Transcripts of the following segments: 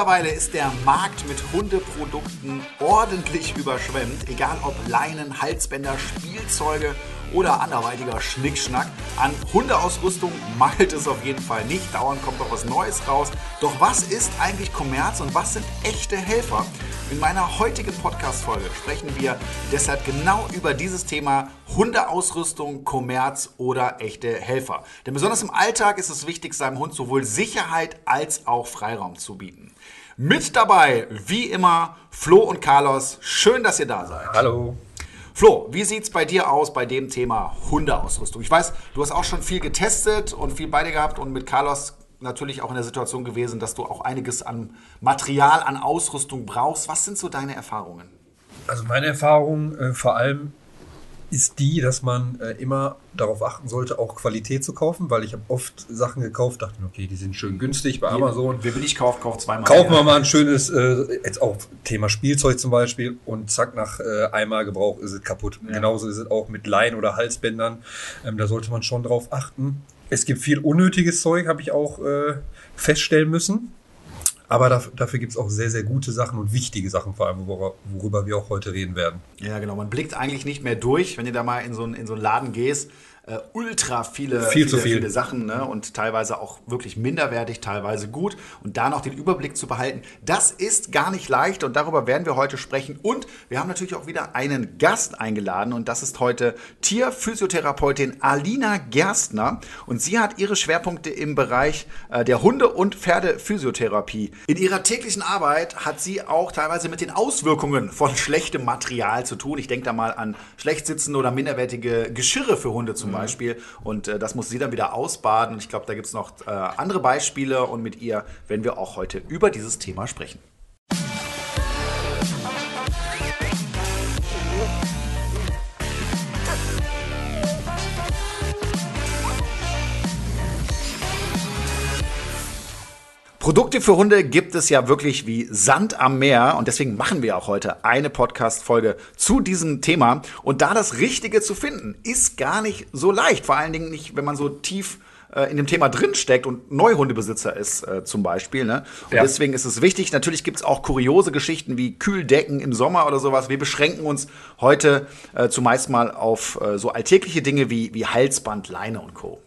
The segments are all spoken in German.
Mittlerweile ist der Markt mit Hundeprodukten ordentlich überschwemmt, egal ob Leinen, Halsbänder, Spielzeuge oder anderweitiger Schnickschnack. An Hundeausrüstung mangelt es auf jeden Fall nicht. Dauernd kommt noch was Neues raus. Doch was ist eigentlich Kommerz und was sind echte Helfer? In meiner heutigen Podcast-Folge sprechen wir deshalb genau über dieses Thema Hundeausrüstung, Kommerz oder echte Helfer. Denn besonders im Alltag ist es wichtig, seinem Hund sowohl Sicherheit als auch Freiraum zu bieten. Mit dabei, wie immer, Flo und Carlos. Schön, dass ihr da seid. Hallo. Flo, wie sieht es bei dir aus bei dem Thema Hundeausrüstung? Ich weiß, du hast auch schon viel getestet und viel bei dir gehabt und mit Carlos natürlich auch in der Situation gewesen, dass du auch einiges an Material, an Ausrüstung brauchst. Was sind so deine Erfahrungen? Also meine Erfahrung äh, vor allem ist die, dass man äh, immer darauf achten sollte, auch Qualität zu kaufen, weil ich habe oft Sachen gekauft, dachte mir, okay, die sind schön günstig bei Amazon. Wer will ich kaufen, kauft zweimal. Kaufen wir mal ein schönes, äh, jetzt auch Thema Spielzeug zum Beispiel und zack, nach äh, einmal Gebrauch ist es kaputt. Ja. Genauso ist es auch mit Leinen oder Halsbändern. Ähm, da sollte man schon drauf achten. Es gibt viel unnötiges Zeug, habe ich auch äh, feststellen müssen. Aber dafür, gibt es auch sehr, sehr gute Sachen und wichtige Sachen, vor allem, worüber, worüber wir auch heute reden werden. Ja, genau. Man blickt eigentlich nicht mehr durch, wenn du da mal in so, in so einen Laden gehst äh, ultra viele, viel viele, viel. viele Sachen ne? und teilweise auch wirklich minderwertig, teilweise gut. Und da noch den Überblick zu behalten, das ist gar nicht leicht und darüber werden wir heute sprechen. Und wir haben natürlich auch wieder einen Gast eingeladen und das ist heute Tierphysiotherapeutin Alina Gerstner und sie hat ihre Schwerpunkte im Bereich äh, der Hunde- und Pferdephysiotherapie. In ihrer täglichen Arbeit hat sie auch teilweise mit den Auswirkungen von schlechtem Material zu tun. Ich denke da mal an schlecht sitzende oder minderwertige Geschirre für Hunde zum Beispiel. Beispiel. Und äh, das muss sie dann wieder ausbaden. Ich glaube, da gibt es noch äh, andere Beispiele. Und mit ihr werden wir auch heute über dieses Thema sprechen. Produkte für Hunde gibt es ja wirklich wie Sand am Meer und deswegen machen wir auch heute eine Podcast-Folge zu diesem Thema. Und da das Richtige zu finden, ist gar nicht so leicht. Vor allen Dingen nicht, wenn man so tief äh, in dem Thema drinsteckt und Neuhundebesitzer ist äh, zum Beispiel. Ne? Und ja. deswegen ist es wichtig. Natürlich gibt es auch kuriose Geschichten wie Kühldecken im Sommer oder sowas. Wir beschränken uns heute äh, zumeist mal auf äh, so alltägliche Dinge wie, wie Halsband, Leine und Co.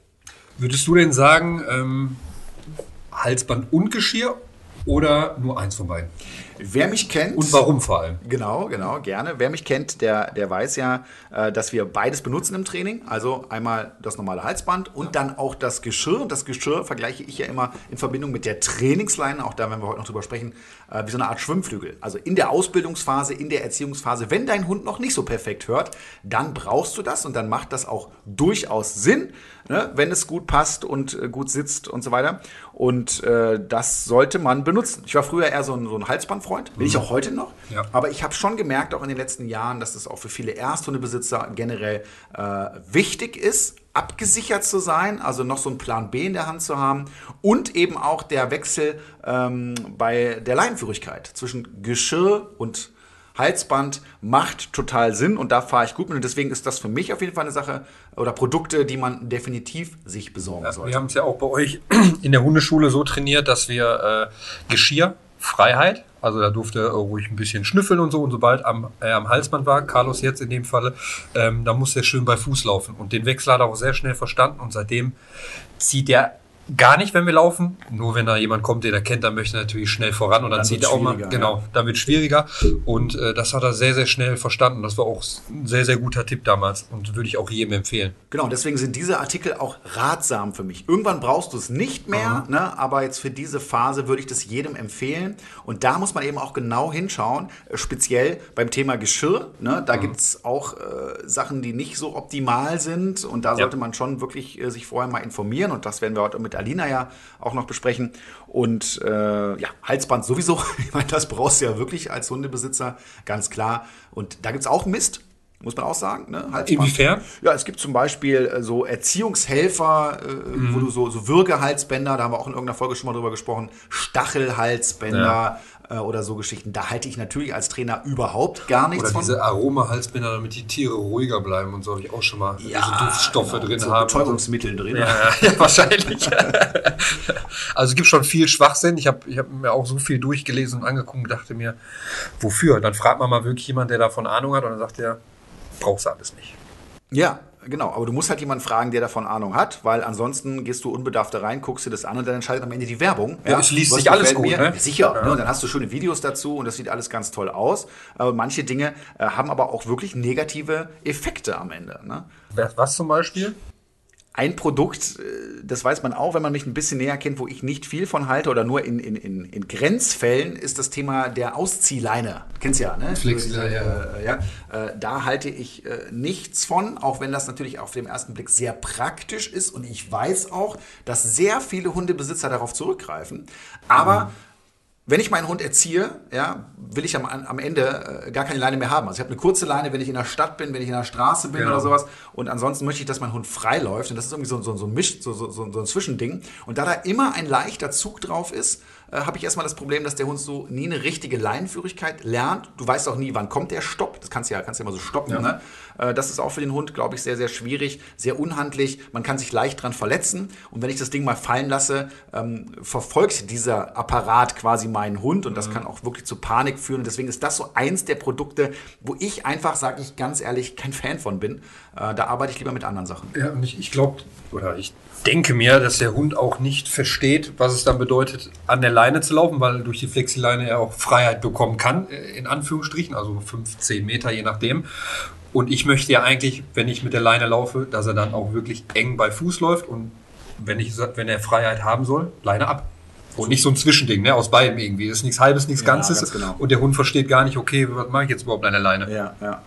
Würdest du denn sagen, ähm Halsband und Geschirr oder nur eins von beiden? Wer mich kennt. Und warum vor allem? Genau, genau, gerne. Wer mich kennt, der, der weiß ja, äh, dass wir beides benutzen im Training. Also einmal das normale Halsband und dann auch das Geschirr. Und das Geschirr vergleiche ich ja immer in Verbindung mit der Trainingsleine. Auch da werden wir heute noch drüber sprechen, äh, wie so eine Art Schwimmflügel. Also in der Ausbildungsphase, in der Erziehungsphase, wenn dein Hund noch nicht so perfekt hört, dann brauchst du das und dann macht das auch durchaus Sinn, ne, wenn es gut passt und äh, gut sitzt und so weiter. Und äh, das sollte man benutzen. Ich war früher eher so ein, so ein Halsbandfreund, bin mhm. ich auch heute noch. Ja. Aber ich habe schon gemerkt, auch in den letzten Jahren, dass es auch für viele Ersthundebesitzer generell äh, wichtig ist, abgesichert zu sein, also noch so einen Plan B in der Hand zu haben und eben auch der Wechsel ähm, bei der Leinenführigkeit zwischen Geschirr und Halsband macht total Sinn und da fahre ich gut mit. Und deswegen ist das für mich auf jeden Fall eine Sache oder Produkte, die man definitiv sich besorgen sollte. Wir haben es ja auch bei euch in der Hundeschule so trainiert, dass wir äh, Geschirrfreiheit, also da durfte er ruhig ein bisschen schnüffeln und so. Und sobald am, äh, am Halsband war, Carlos jetzt in dem Falle, ähm, da musste er schön bei Fuß laufen. Und den Wechsel hat er auch sehr schnell verstanden. Und seitdem zieht er gar nicht, wenn wir laufen. Nur wenn da jemand kommt, den er kennt, dann möchte er natürlich schnell voran und dann, dann zieht er auch mal. Genau, ja. dann wird schwieriger. Und äh, das hat er sehr, sehr schnell verstanden. Das war auch ein sehr, sehr guter Tipp damals und würde ich auch jedem empfehlen. Genau, deswegen sind diese Artikel auch ratsam für mich. Irgendwann brauchst du es nicht mehr, mhm. ne? aber jetzt für diese Phase würde ich das jedem empfehlen. Und da muss man eben auch genau hinschauen, äh, speziell beim Thema Geschirr. Ne? Da mhm. gibt es auch äh, Sachen, die nicht so optimal sind und da sollte ja. man schon wirklich äh, sich vorher mal informieren und das werden wir heute mit mit Alina ja auch noch besprechen. Und äh, ja, Halsband sowieso. Ich meine, das brauchst du ja wirklich als Hundebesitzer, ganz klar. Und da gibt es auch Mist muss man auch sagen. Ne? Inwiefern? Ja, es gibt zum Beispiel äh, so Erziehungshelfer, äh, mhm. wo du so, so Würgehalsbänder, da haben wir auch in irgendeiner Folge schon mal drüber gesprochen, Stachelhalsbänder, äh, oder so Geschichten. Da halte ich natürlich als Trainer überhaupt gar nichts Oder von. diese Aroma-Halsbänder, damit die Tiere ruhiger bleiben und so habe ich auch schon mal diese Duftstoffe genau, drin so haben. Betäubungsmittel drin. Ja, ja, wahrscheinlich. also es gibt schon viel Schwachsinn. Ich habe ich hab mir auch so viel durchgelesen und angeguckt und dachte mir, wofür? Dann fragt man mal wirklich jemanden, der davon Ahnung hat und dann sagt er, brauchst du alles nicht. Ja, genau. Aber du musst halt jemanden fragen, der davon Ahnung hat, weil ansonsten gehst du unbedarft da rein, guckst dir das an und dann entscheidet am Ende die Werbung. Ja, es liest sich alles gut, mir. ne? Sicher. Ja. Ne? Und dann hast du schöne Videos dazu und das sieht alles ganz toll aus. Aber manche Dinge äh, haben aber auch wirklich negative Effekte am Ende. Ne? Was zum Beispiel? Ein Produkt, äh, das weiß man auch, wenn man mich ein bisschen näher kennt, wo ich nicht viel von halte oder nur in, in, in, in Grenzfällen, ist das Thema der Ausziehleine. Kennst du ja, ne? Flexileine, Äh, ja. Äh, da halte ich äh, nichts von, auch wenn das natürlich auf den ersten Blick sehr praktisch ist und ich weiß auch, dass sehr viele Hundebesitzer darauf zurückgreifen. Aber wenn ich meinen Hund erziehe, ja, will ich am, am Ende äh, gar keine Leine mehr haben. Also ich habe eine kurze Leine, wenn ich in der Stadt bin, wenn ich in der Straße bin Genau. oder sowas. Und ansonsten möchte ich, dass mein Hund frei läuft. Und das ist irgendwie so, so, so ein Misch, so, so, so so ein Zwischending. Und da da immer ein leichter Zug drauf ist, äh, habe ich erstmal das Problem, dass der Hund so nie eine richtige Leinenführigkeit lernt. Du weißt auch nie, wann kommt der Stopp. Das kannst du ja, kannst ja immer so stoppen. Ne? Äh, das ist auch für den Hund, glaube ich, sehr, sehr schwierig, sehr unhandlich. Man kann sich leicht dran verletzen. Und wenn ich das Ding mal fallen lasse, ähm, verfolgt dieser Apparat quasi meinen Hund. Und das kann auch wirklich zu Panik führen. Und deswegen ist das so eins der Produkte, wo ich einfach, sage ich ganz ehrlich, kein Fan von bin. Äh, da arbeite ich lieber mit anderen Sachen. Ja, und ich, ich glaube, oder ich denke mir, dass der Hund auch nicht versteht, was es dann bedeutet, an der Leine zu laufen, weil durch die Flexileine er auch Freiheit bekommen kann, äh, in Anführungsstrichen, also 15 Meter, je nachdem. Und ich möchte ja eigentlich, wenn ich mit der Leine laufe, dass er dann auch wirklich eng bei Fuß läuft und wenn, ich, wenn er Freiheit haben soll, Leine ab. Und nicht so ein Zwischending, ne, aus beidem irgendwie. Das ist nichts Halbes, nichts Ja, Ganzes. ganz genau. Und der Hund versteht gar nicht, okay, was mache ich jetzt überhaupt an der Leine? Ja, ja.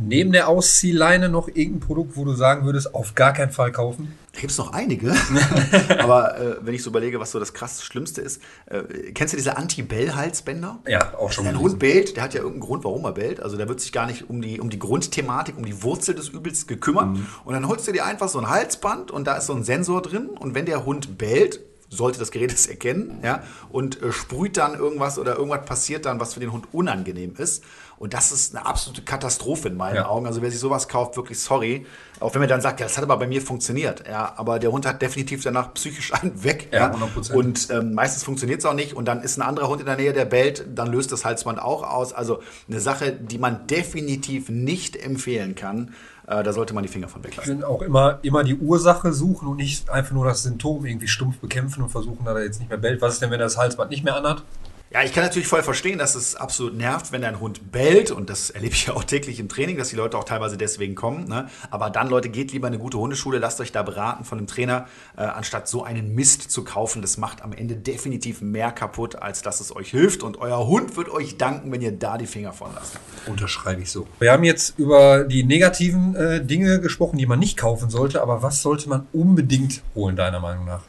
Neben der Ausziehleine noch irgendein Produkt, wo du sagen würdest, auf gar keinen Fall kaufen? Da gibt es noch einige. Aber äh, wenn ich so überlege, was so das krass Schlimmste ist, äh, kennst du diese Anti-Bell-Halsbänder? Ja, auch schon Wenn ein. Hund bellt, der hat ja irgendeinen Grund, warum er bellt. Also der wird sich gar nicht um die, um die Grundthematik, um die Wurzel des Übels gekümmert. Mhm. Und dann holst du dir einfach so ein Halsband und da ist so ein Sensor drin. Und wenn der Hund bellt, sollte das Gerät es erkennen, ja, und äh, sprüht dann irgendwas oder irgendwas passiert dann, was für den Hund unangenehm ist. Und das ist eine absolute Katastrophe in meinen Ja. Augen. Also wer sich sowas kauft, wirklich sorry. Auch wenn man dann sagt, ja, das hat aber bei mir funktioniert. Ja, aber der Hund hat definitiv danach psychisch einen weg. Ja, 100%. Und ähm, meistens funktioniert es auch nicht. Und dann ist ein anderer Hund in der Nähe, der bellt, dann löst das Halsband auch aus. Also eine Sache, die man definitiv nicht empfehlen kann. Äh, da sollte man die Finger von Ich weglassen. finde auch immer, immer die Ursache suchen und nicht einfach nur das Symptom irgendwie stumpf bekämpfen und versuchen, dass er jetzt nicht mehr bellt. Was ist denn, wenn er das Halsband nicht mehr anhat? Ja, ich kann natürlich voll verstehen, dass es absolut nervt, wenn ein Hund bellt. Und das erlebe ich ja auch täglich im Training, dass die Leute auch teilweise deswegen kommen. Ne? Aber dann, Leute, geht lieber in eine gute Hundeschule, lasst euch da beraten von einem Trainer, äh, anstatt so einen Mist zu kaufen. Das macht am Ende definitiv mehr kaputt, als dass es euch hilft. Und euer Hund wird euch danken, wenn ihr da die Finger von lasst. Unterschreibe ich so. Wir haben jetzt über die negativen äh, Dinge gesprochen, die man nicht kaufen sollte, aber was sollte man unbedingt holen, deiner Meinung nach?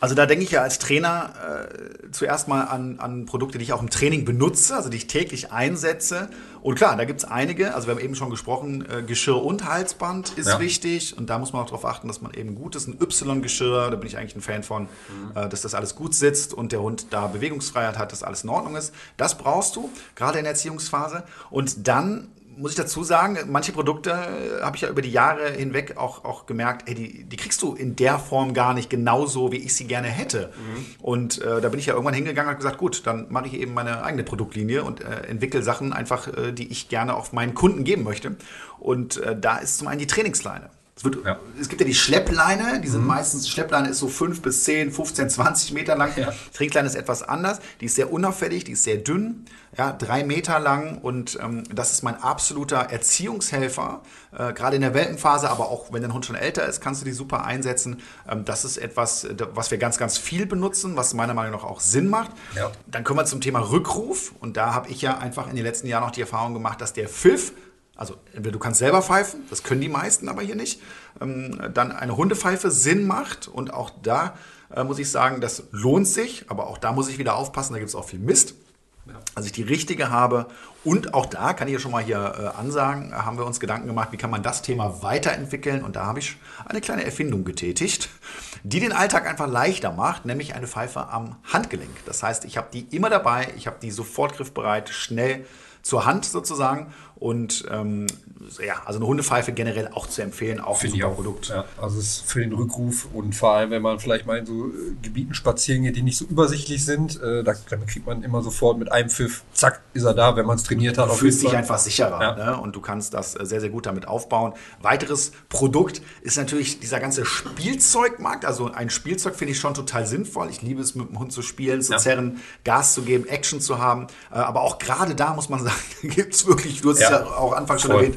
Also da denke ich ja als Trainer äh, zuerst mal an, an Produkte, die ich auch im Training benutze, also die ich täglich einsetze. Und klar, da gibt es einige, also wir haben eben schon gesprochen, äh, Geschirr und Halsband ist Ja. wichtig. Und da muss man auch darauf achten, dass man eben gut ist. Ein Y-Geschirr, da bin ich eigentlich ein Fan von, äh, dass das alles gut sitzt und der Hund da Bewegungsfreiheit hat, dass alles in Ordnung ist. Das brauchst du, gerade in der Erziehungsphase. Und dann muss ich dazu sagen, manche Produkte äh, habe ich ja über die Jahre hinweg auch, auch gemerkt, ey, die, die kriegst du in der Form gar nicht genauso, wie ich sie gerne hätte. Und äh, da bin ich ja irgendwann hingegangen und habe gesagt, gut, dann mache ich eben meine eigene Produktlinie und äh, entwickle Sachen einfach, äh, die ich gerne auf meinen Kunden geben möchte. Und äh, da ist zum einen die Trainingsleine. Es, wird, Ja. es gibt ja die Schleppleine, die sind meistens, die Schleppleine ist so 5 bis 10, 15, 20 Meter lang. Ja. Die Trinkleine ist etwas anders, die ist sehr unauffällig, die ist sehr dünn, ja, drei Meter lang und ähm, das ist mein absoluter Erziehungshelfer, äh, gerade in der Welpenphase, aber auch wenn dein Hund schon älter ist, kannst du die super einsetzen. Ähm, das ist etwas, was wir ganz, ganz viel benutzen, was meiner Meinung nach auch Sinn macht. Ja. Dann kommen wir zum Thema Rückruf und da habe ich ja einfach in den letzten Jahren noch die Erfahrung gemacht, dass der Pfiff also entweder du kannst selber pfeifen, das können die meisten aber hier nicht. Ähm, dann eine Hundepfeife Sinn macht und auch da äh, muss ich sagen, das lohnt sich, aber auch da muss ich wieder aufpassen, da gibt es auch viel Mist. als ich die richtige habe. Und auch da kann ich ja schon mal hier äh, ansagen, haben wir uns Gedanken gemacht, wie kann man das Thema weiterentwickeln. Und da habe ich eine kleine Erfindung getätigt, die den Alltag einfach leichter macht, nämlich eine Pfeife am Handgelenk. Das heißt, ich habe die immer dabei, ich habe die sofort griffbereit, schnell zur Hand sozusagen. Und ähm, ja, also eine Hundepfeife generell auch zu empfehlen, auch Finde ein super Produkt. Ja, also es ist für den Rückruf und vor allem, wenn man vielleicht mal in so äh, Gebieten spazieren geht, die nicht so übersichtlich sind, äh, da, dann kriegt man immer sofort mit einem Pfiff, zack, ist er da, wenn man es trainiert hat. Du fühlst dich einfach sicherer ja. ne? und du kannst das äh, sehr, sehr gut damit aufbauen. Weiteres Produkt ist natürlich dieser ganze Spielzeugmarkt. Also ein Spielzeug finde ich schon total sinnvoll. Ich liebe es, mit dem Hund zu spielen, zu ja. zerren, Gas zu geben, Action zu haben. Äh, aber auch gerade da muss man sagen, gibt es wirklich, du hast ja. es ja auch Anfang schon erwähnt,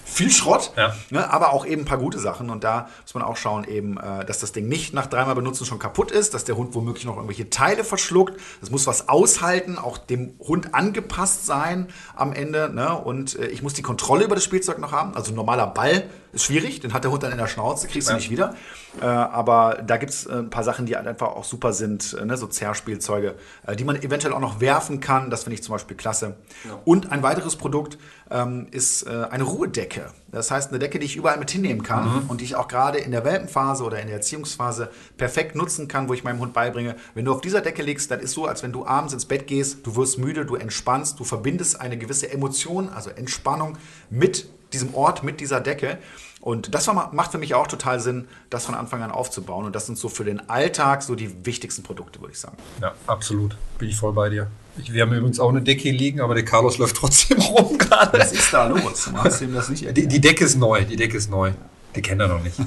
viel Schrott, ja. ne, aber auch eben ein paar gute Sachen. Und da muss man auch schauen, eben, äh, dass das Ding nicht nach dreimal benutzen schon kaputt ist, dass der Hund womöglich noch irgendwelche Teile verschluckt. Das muss was aushalten, auch dem Hund angepasst sein am Ende. Ne? Und äh, ich muss die Kontrolle über das Spielzeug noch haben. Also ein normaler Ball ist schwierig, den hat der Hund dann in der Schnauze, kriegst ja. du nicht wieder. Äh, aber da gibt es äh, ein paar Sachen, die einfach auch super sind, äh, ne? so Zerrspielzeuge, äh, die man eventuell auch noch werfen kann. Das finde ich zum Beispiel klasse. Ja. Und ein weiteres Produkt ähm, ist eine Ruhedecke. Das heißt, eine Decke, die ich überall mit hinnehmen kann mhm. und die ich auch gerade in der Welpenphase oder in der Erziehungsphase perfekt nutzen kann, wo ich meinem Hund beibringe, wenn du auf dieser Decke liegst, dann ist so, als wenn du abends ins Bett gehst, du wirst müde, du entspannst, du verbindest eine gewisse Emotion, also Entspannung mit diesem Ort, mit dieser Decke. Und das macht für mich auch total Sinn, das von Anfang an aufzubauen. Und das sind so für den Alltag so die wichtigsten Produkte, würde ich sagen. Ja, absolut. Bin ich voll bei dir. Ich, wir haben übrigens auch eine Decke hier liegen, aber der Carlos läuft trotzdem rum gerade. Was ist da los? Du hast ihm das nicht die, die Decke ist neu, die Decke ist neu. Die kennt er noch nicht.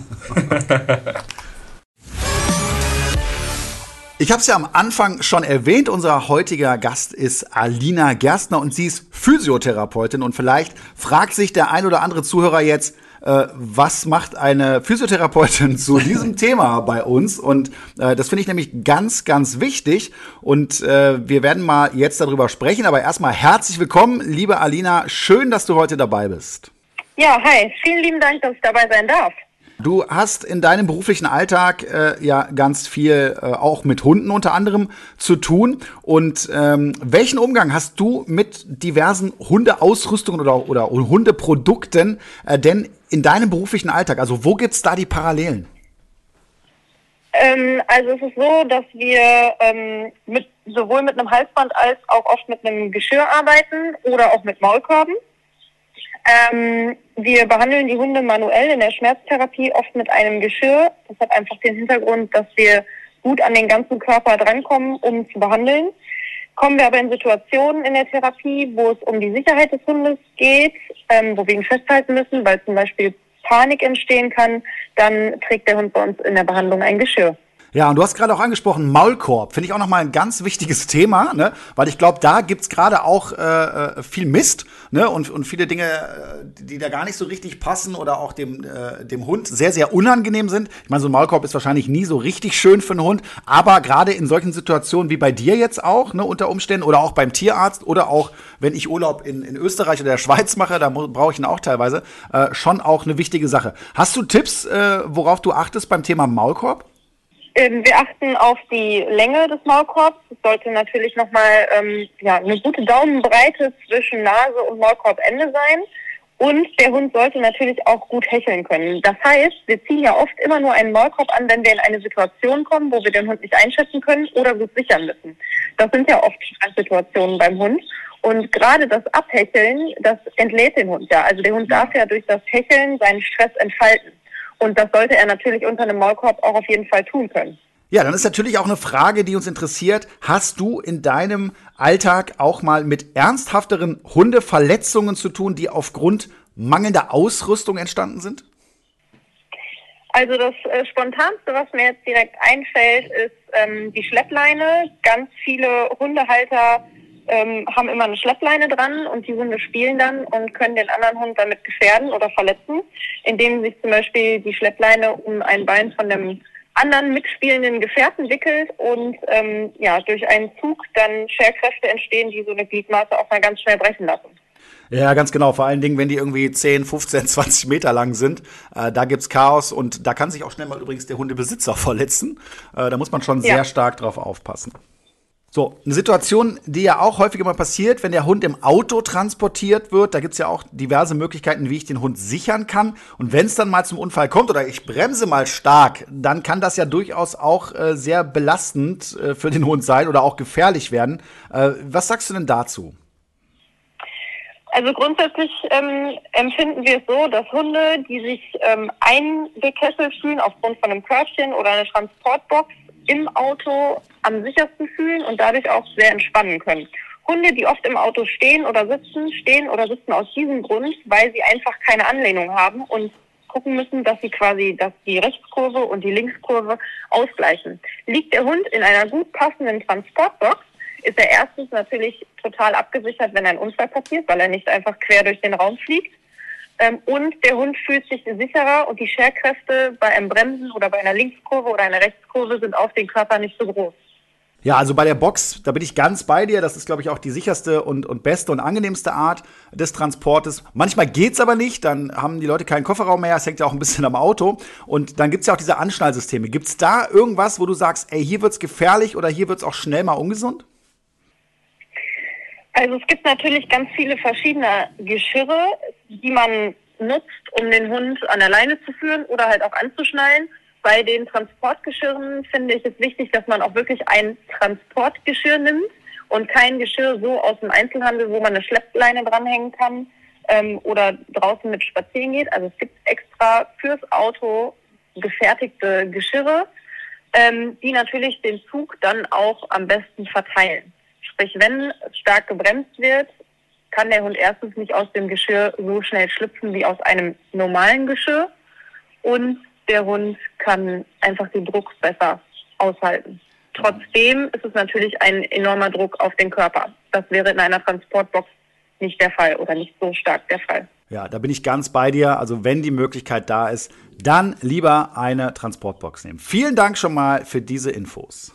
Ich habe es ja am Anfang schon erwähnt, unser heutiger Gast ist Alina Gerstner und sie ist Physiotherapeutin und vielleicht fragt sich der ein oder andere Zuhörer jetzt, äh, was macht eine Physiotherapeutin zu diesem Thema bei uns? Und äh, das finde ich nämlich ganz, ganz wichtig und äh, wir werden mal jetzt darüber sprechen, aber erstmal herzlich willkommen, liebe Alina, schön, dass du heute dabei bist. Ja, hi, vielen lieben Dank, dass ich dabei sein darf. Du hast in deinem beruflichen Alltag äh, ja ganz viel äh, auch mit Hunden unter anderem zu tun. Und ähm, welchen Umgang hast du mit diversen Hundeausrüstungen oder, oder Hundeprodukten äh, denn in deinem beruflichen Alltag? Also wo gibt es da die Parallelen? Ähm, also es ist so, dass wir ähm, mit, sowohl mit einem Halsband als auch oft mit einem Geschirr arbeiten oder auch mit Maulkörben. Ähm, wir behandeln die Hunde manuell in der Schmerztherapie oft mit einem Geschirr. Das hat einfach den Hintergrund, dass wir gut an den ganzen Körper drankommen, um zu behandeln. Kommen wir aber in Situationen in der Therapie, wo es um die Sicherheit des Hundes geht, ähm, wo wir ihn festhalten müssen, weil zum Beispiel Panik entstehen kann, dann trägt der Hund bei uns in der Behandlung ein Geschirr. Ja, und du hast gerade auch angesprochen, Maulkorb. Finde ich auch nochmal ein ganz wichtiges Thema, ne? weil ich glaube, da gibt's gerade auch äh, äh, viel Mist ne? und, und viele Dinge, äh, die da gar nicht so richtig passen oder auch dem, äh, dem Hund sehr, sehr unangenehm sind. Ich meine, so ein Maulkorb ist wahrscheinlich nie so richtig schön für einen Hund, aber gerade in solchen Situationen wie bei dir jetzt auch, ne, unter Umständen, oder auch beim Tierarzt oder auch, wenn ich Urlaub in, in Österreich oder der Schweiz mache, da brauche ich ihn auch teilweise, äh, schon auch eine wichtige Sache. Hast du Tipps, äh, worauf du achtest beim Thema Maulkorb? Ähm, wir achten auf die Länge des Maulkorbs. Es sollte natürlich nochmal ähm, ja, eine gute Daumenbreite zwischen Nase und Maulkorbende sein. Und der Hund sollte natürlich auch gut hecheln können. Das heißt, wir ziehen ja oft immer nur einen Maulkorb an, wenn wir in eine Situation kommen, wo wir den Hund nicht einschätzen können oder gut sichern müssen. Das sind ja oft Stresssituationen beim Hund. Und gerade das Abhecheln, das entlädt den Hund ja. Also der Hund darf ja durch das Hecheln seinen Stress entfalten. Und das sollte er natürlich unter einem Maulkorb auch auf jeden Fall tun können. Ja, dann ist natürlich auch eine Frage, die uns interessiert. Hast du in deinem Alltag auch mal mit ernsthafteren Hundeverletzungen zu tun, die aufgrund mangelnder Ausrüstung entstanden sind? Also das äh, Spontanste, was mir jetzt direkt einfällt, ist ähm, die Schleppleine. Ganz viele Hundehalter ähm, haben immer eine Schleppleine dran und die Hunde spielen dann und können den anderen Hund damit gefährden oder verletzen, indem sich zum Beispiel die Schleppleine um ein Bein von dem anderen mitspielenden Gefährten wickelt und ähm, ja, durch einen Zug dann Scherkräfte entstehen, die so eine Gliedmaße auch mal ganz schnell brechen lassen. Ja, ganz genau. Vor allen Dingen, wenn die irgendwie 10, 15, 20 Meter lang sind. Äh, da gibt's Chaos und da kann sich auch schnell mal übrigens der Hundebesitzer verletzen. Äh, da muss man schon ja. sehr stark drauf aufpassen. So, eine Situation, die ja auch häufig mal passiert, wenn der Hund im Auto transportiert wird. Da gibt's ja auch diverse Möglichkeiten, wie ich den Hund sichern kann. Und wenn es dann mal zum Unfall kommt oder ich bremse mal stark, dann kann das ja durchaus auch äh, sehr belastend äh, für den Hund sein oder auch gefährlich werden. Äh, was sagst du denn dazu? Also grundsätzlich ähm, empfinden wir es so, dass Hunde, die sich ähm, eingekesselt fühlen aufgrund von einem Körbchen oder einer Transportbox, im Auto am sichersten fühlen und dadurch auch sehr entspannen können. Hunde, die oft im Auto stehen oder sitzen, stehen oder sitzen aus diesem Grund, weil sie einfach keine Anlehnung haben und gucken müssen, dass sie quasi, dass die Rechtskurve und die Linkskurve ausgleichen. Liegt der Hund in einer gut passenden Transportbox, ist er erstens natürlich total abgesichert, wenn ein Unfall passiert, weil er nicht einfach quer durch den Raum fliegt. Ähm, und der Hund fühlt sich sicherer und die Scherkräfte bei einem Bremsen oder bei einer Linkskurve oder einer Rechtskurve sind auf den Körper nicht so groß. Ja, also bei der Box, da bin ich ganz bei dir. Das ist, glaube ich, auch die sicherste und, und beste und angenehmste Art des Transportes. Manchmal geht's aber nicht, dann haben die Leute keinen Kofferraum mehr, es hängt ja auch ein bisschen am Auto. Und dann gibt's ja auch diese Anschnallsysteme. Gibt's da irgendwas, wo du sagst, ey, hier wird's gefährlich oder hier wird's auch schnell mal ungesund? Also es gibt natürlich ganz viele verschiedene Geschirre, die man nutzt, um den Hund an der Leine zu führen oder halt auch anzuschnallen. Bei den Transportgeschirren finde ich es wichtig, dass man auch wirklich ein Transportgeschirr nimmt und kein Geschirr so aus dem Einzelhandel, wo man eine Schleppleine dranhängen kann ähm, oder draußen mit spazieren geht. Also es gibt extra fürs Auto gefertigte Geschirre, ähm, die natürlich den Zug dann auch am besten verteilen. Sprich, wenn stark gebremst wird, kann der Hund erstens nicht aus dem Geschirr so schnell schlüpfen wie aus einem normalen Geschirr und der Hund kann einfach den Druck besser aushalten. Trotzdem ist es natürlich ein enormer Druck auf den Körper. Das wäre in einer Transportbox nicht der Fall oder nicht so stark der Fall. Ja, da bin ich ganz bei dir. Also wenn die Möglichkeit da ist, dann lieber eine Transportbox nehmen. Vielen Dank schon mal für diese Infos.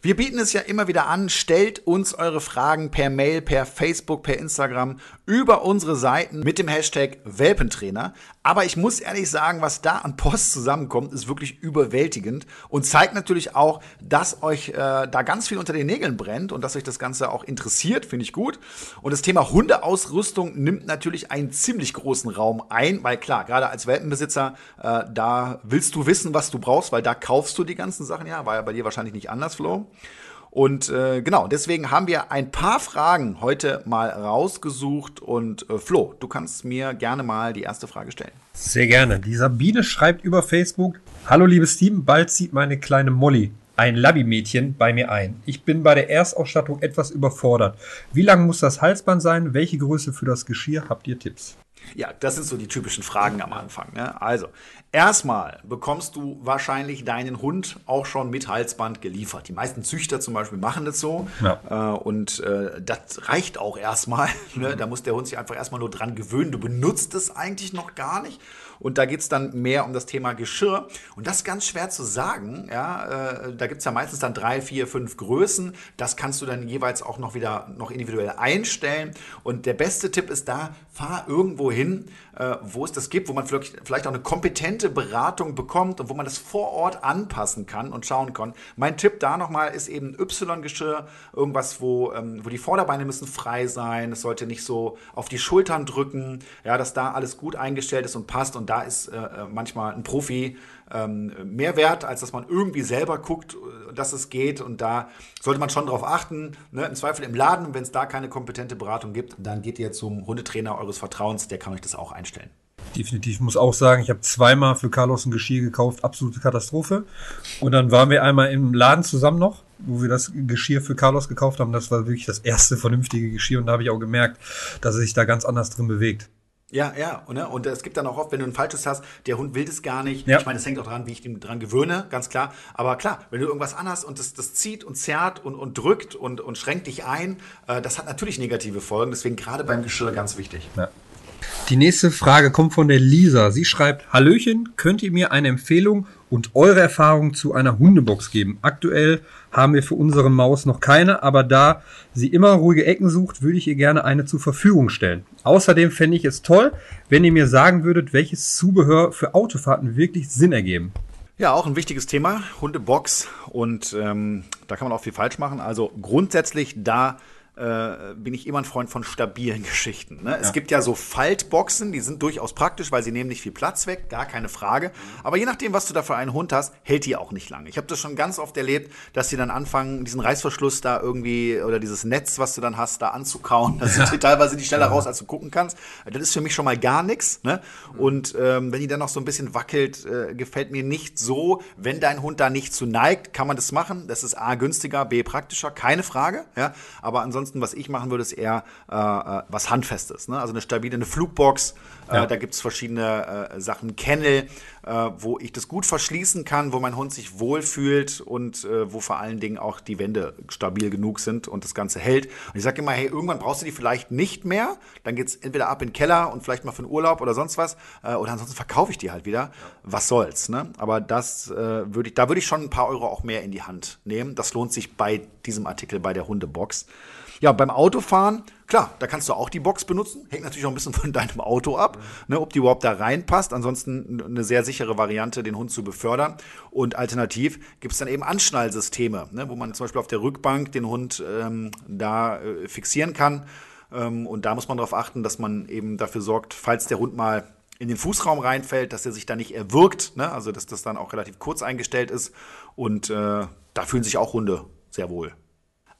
Wir bieten es ja immer wieder an, stellt uns eure Fragen per Mail, per Facebook, per Instagram über unsere Seiten mit dem Hashtag Welpentrainer. Aber ich muss ehrlich sagen, was da an Post zusammenkommt, ist wirklich überwältigend und zeigt natürlich auch, dass euch äh, da ganz viel unter den Nägeln brennt und dass euch das Ganze auch interessiert, finde ich gut. Und das Thema Hundeausrüstung nimmt natürlich einen ziemlich großen Raum ein, weil klar, gerade als Welpenbesitzer, äh, da willst du wissen, was du brauchst, weil da kaufst du die ganzen Sachen ja, war ja bei dir wahrscheinlich nicht anders, Flo. Und äh, genau, deswegen haben wir ein paar Fragen heute mal rausgesucht. Und äh, Flo, du kannst mir gerne mal die erste Frage stellen. Sehr gerne. Die Sabine schreibt über Facebook: Hallo liebes Team, bald zieht meine kleine Molly ein Labby-Mädchen bei mir ein. Ich bin bei der Erstausstattung etwas überfordert. Wie lang muss das Halsband sein? Welche Größe für das Geschirr? Habt ihr Tipps? Ja, das sind so die typischen Fragen am Anfang. Ne? Also, erstmal bekommst du wahrscheinlich deinen Hund auch schon mit Halsband geliefert. Die meisten Züchter zum Beispiel machen das so. Ja. Äh, und äh, das reicht auch erstmal. Ne? Da muss der Hund sich einfach erstmal nur dran gewöhnen. Du benutzt es eigentlich noch gar nicht. Und da geht es dann mehr um das Thema Geschirr. Und das ist ganz schwer zu sagen. Ja? Äh, da gibt es ja meistens dann drei, vier, fünf Größen. Das kannst du dann jeweils auch noch wieder noch individuell einstellen. Und der beste Tipp ist da, fahr irgendwo hin, äh, wo es das gibt, wo man vielleicht, vielleicht auch eine kompetente Beratung bekommt und wo man das vor Ort anpassen kann und schauen kann. Mein Tipp da nochmal ist eben Y-Geschirr, irgendwas, wo, ähm, wo die Vorderbeine müssen frei sein. Es sollte nicht so auf die Schultern drücken, ja, dass da alles gut eingestellt ist und passt. Und da ist äh, manchmal ein Profi ähm, mehr wert, als dass man irgendwie selber guckt, äh, dass es geht. Und da sollte man schon darauf achten. Ne? Im Zweifel im Laden, wenn es da keine kompetente Beratung gibt, dann geht ihr zum Hundetrainer eures Vertrauens, der kann euch das auch einstellen. Definitiv Ich muss auch sagen, ich habe zweimal für Carlos ein Geschirr gekauft, absolute Katastrophe. Und dann waren wir einmal im Laden zusammen noch, wo wir das Geschirr für Carlos gekauft haben. Das war wirklich das erste vernünftige Geschirr und da habe ich auch gemerkt, dass er sich da ganz anders drin bewegt. Ja, ja, und, ne? und es gibt dann auch oft, wenn du ein falsches hast, der Hund will das gar nicht. Ja. Ich meine, es hängt auch daran, wie ich ihn dran gewöhne, ganz klar. Aber klar, wenn du irgendwas anhast und das, das zieht und zerrt und, und drückt und, und schränkt dich ein, äh, das hat natürlich negative Folgen. Deswegen gerade beim Geschirr ganz wichtig. Ja. Die nächste Frage kommt von der Lisa. Sie schreibt, Hallöchen, könnt ihr mir eine Empfehlung und eure Erfahrung zu einer Hundebox geben? Aktuell haben wir für unsere Maus noch keine, aber da sie immer ruhige Ecken sucht, würde ich ihr gerne eine zur Verfügung stellen. Außerdem fände ich es toll, wenn ihr mir sagen würdet, welches Zubehör für Autofahrten wirklich Sinn ergeben. Ja, auch ein wichtiges Thema, Hundebox. Und ähm, da kann man auch viel falsch machen. Also grundsätzlich da äh, bin ich immer ein Freund von stabilen Geschichten. Ne? Es gibt ja so Faltboxen, die sind durchaus praktisch, weil sie nehmen nicht viel Platz weg, gar keine Frage. Aber je nachdem, was du da für einen Hund hast, hält die auch nicht lange. Ich habe das schon ganz oft erlebt, dass die dann anfangen, diesen Reißverschluss da irgendwie oder dieses Netz, was du dann hast, da anzukauen. Da sind die teilweise die schneller raus, als du gucken kannst. Das ist für mich schon mal gar nichts. Ne? Und ähm, wenn die dann noch so ein bisschen wackelt, äh, gefällt mir nicht so. Wenn dein Hund da nicht zu neigt, kann man das machen. Das ist A günstiger, B praktischer, keine Frage. Ja? Aber ansonsten ansonsten, was ich machen würde, ist eher äh, äh, was Handfestes. Ne? Also eine stabile eine Flugbox. Äh, ja. Äh, da gibt es verschiedene äh, Sachen. Kennel, äh, wo ich das gut verschließen kann, wo mein Hund sich wohlfühlt und wo vor allen Dingen auch die Wände stabil genug sind und das Ganze hält. Und ich sage immer, hey, irgendwann brauchst du die vielleicht nicht mehr. Dann geht es entweder ab in den Keller und vielleicht mal für einen Urlaub oder sonst was. oder ansonsten verkaufe ich die halt wieder. Was soll's. Ne? Aber das würde ich, da würde ich schon ein paar Euro auch mehr in die Hand nehmen. Das lohnt sich bei diesem Artikel bei der Hundebox. Ja, beim Autofahren, klar, da kannst du auch die Box benutzen. Hängt natürlich auch ein bisschen von deinem Auto ab, ne, ob die überhaupt da reinpasst. Ansonsten eine sehr sichere Variante, den Hund zu befördern. Und alternativ gibt es dann eben Anschnallsysteme, ne, wo man zum Beispiel auf der Rückbank den Hund ähm, da äh, fixieren kann. Ähm, und da muss man darauf achten, dass man eben dafür sorgt, falls der Hund mal in den Fußraum reinfällt, dass er sich da nicht erwürgt, ne? also dass das dann auch relativ kurz eingestellt ist. Und äh, da fühlen sich auch Hunde sehr wohl.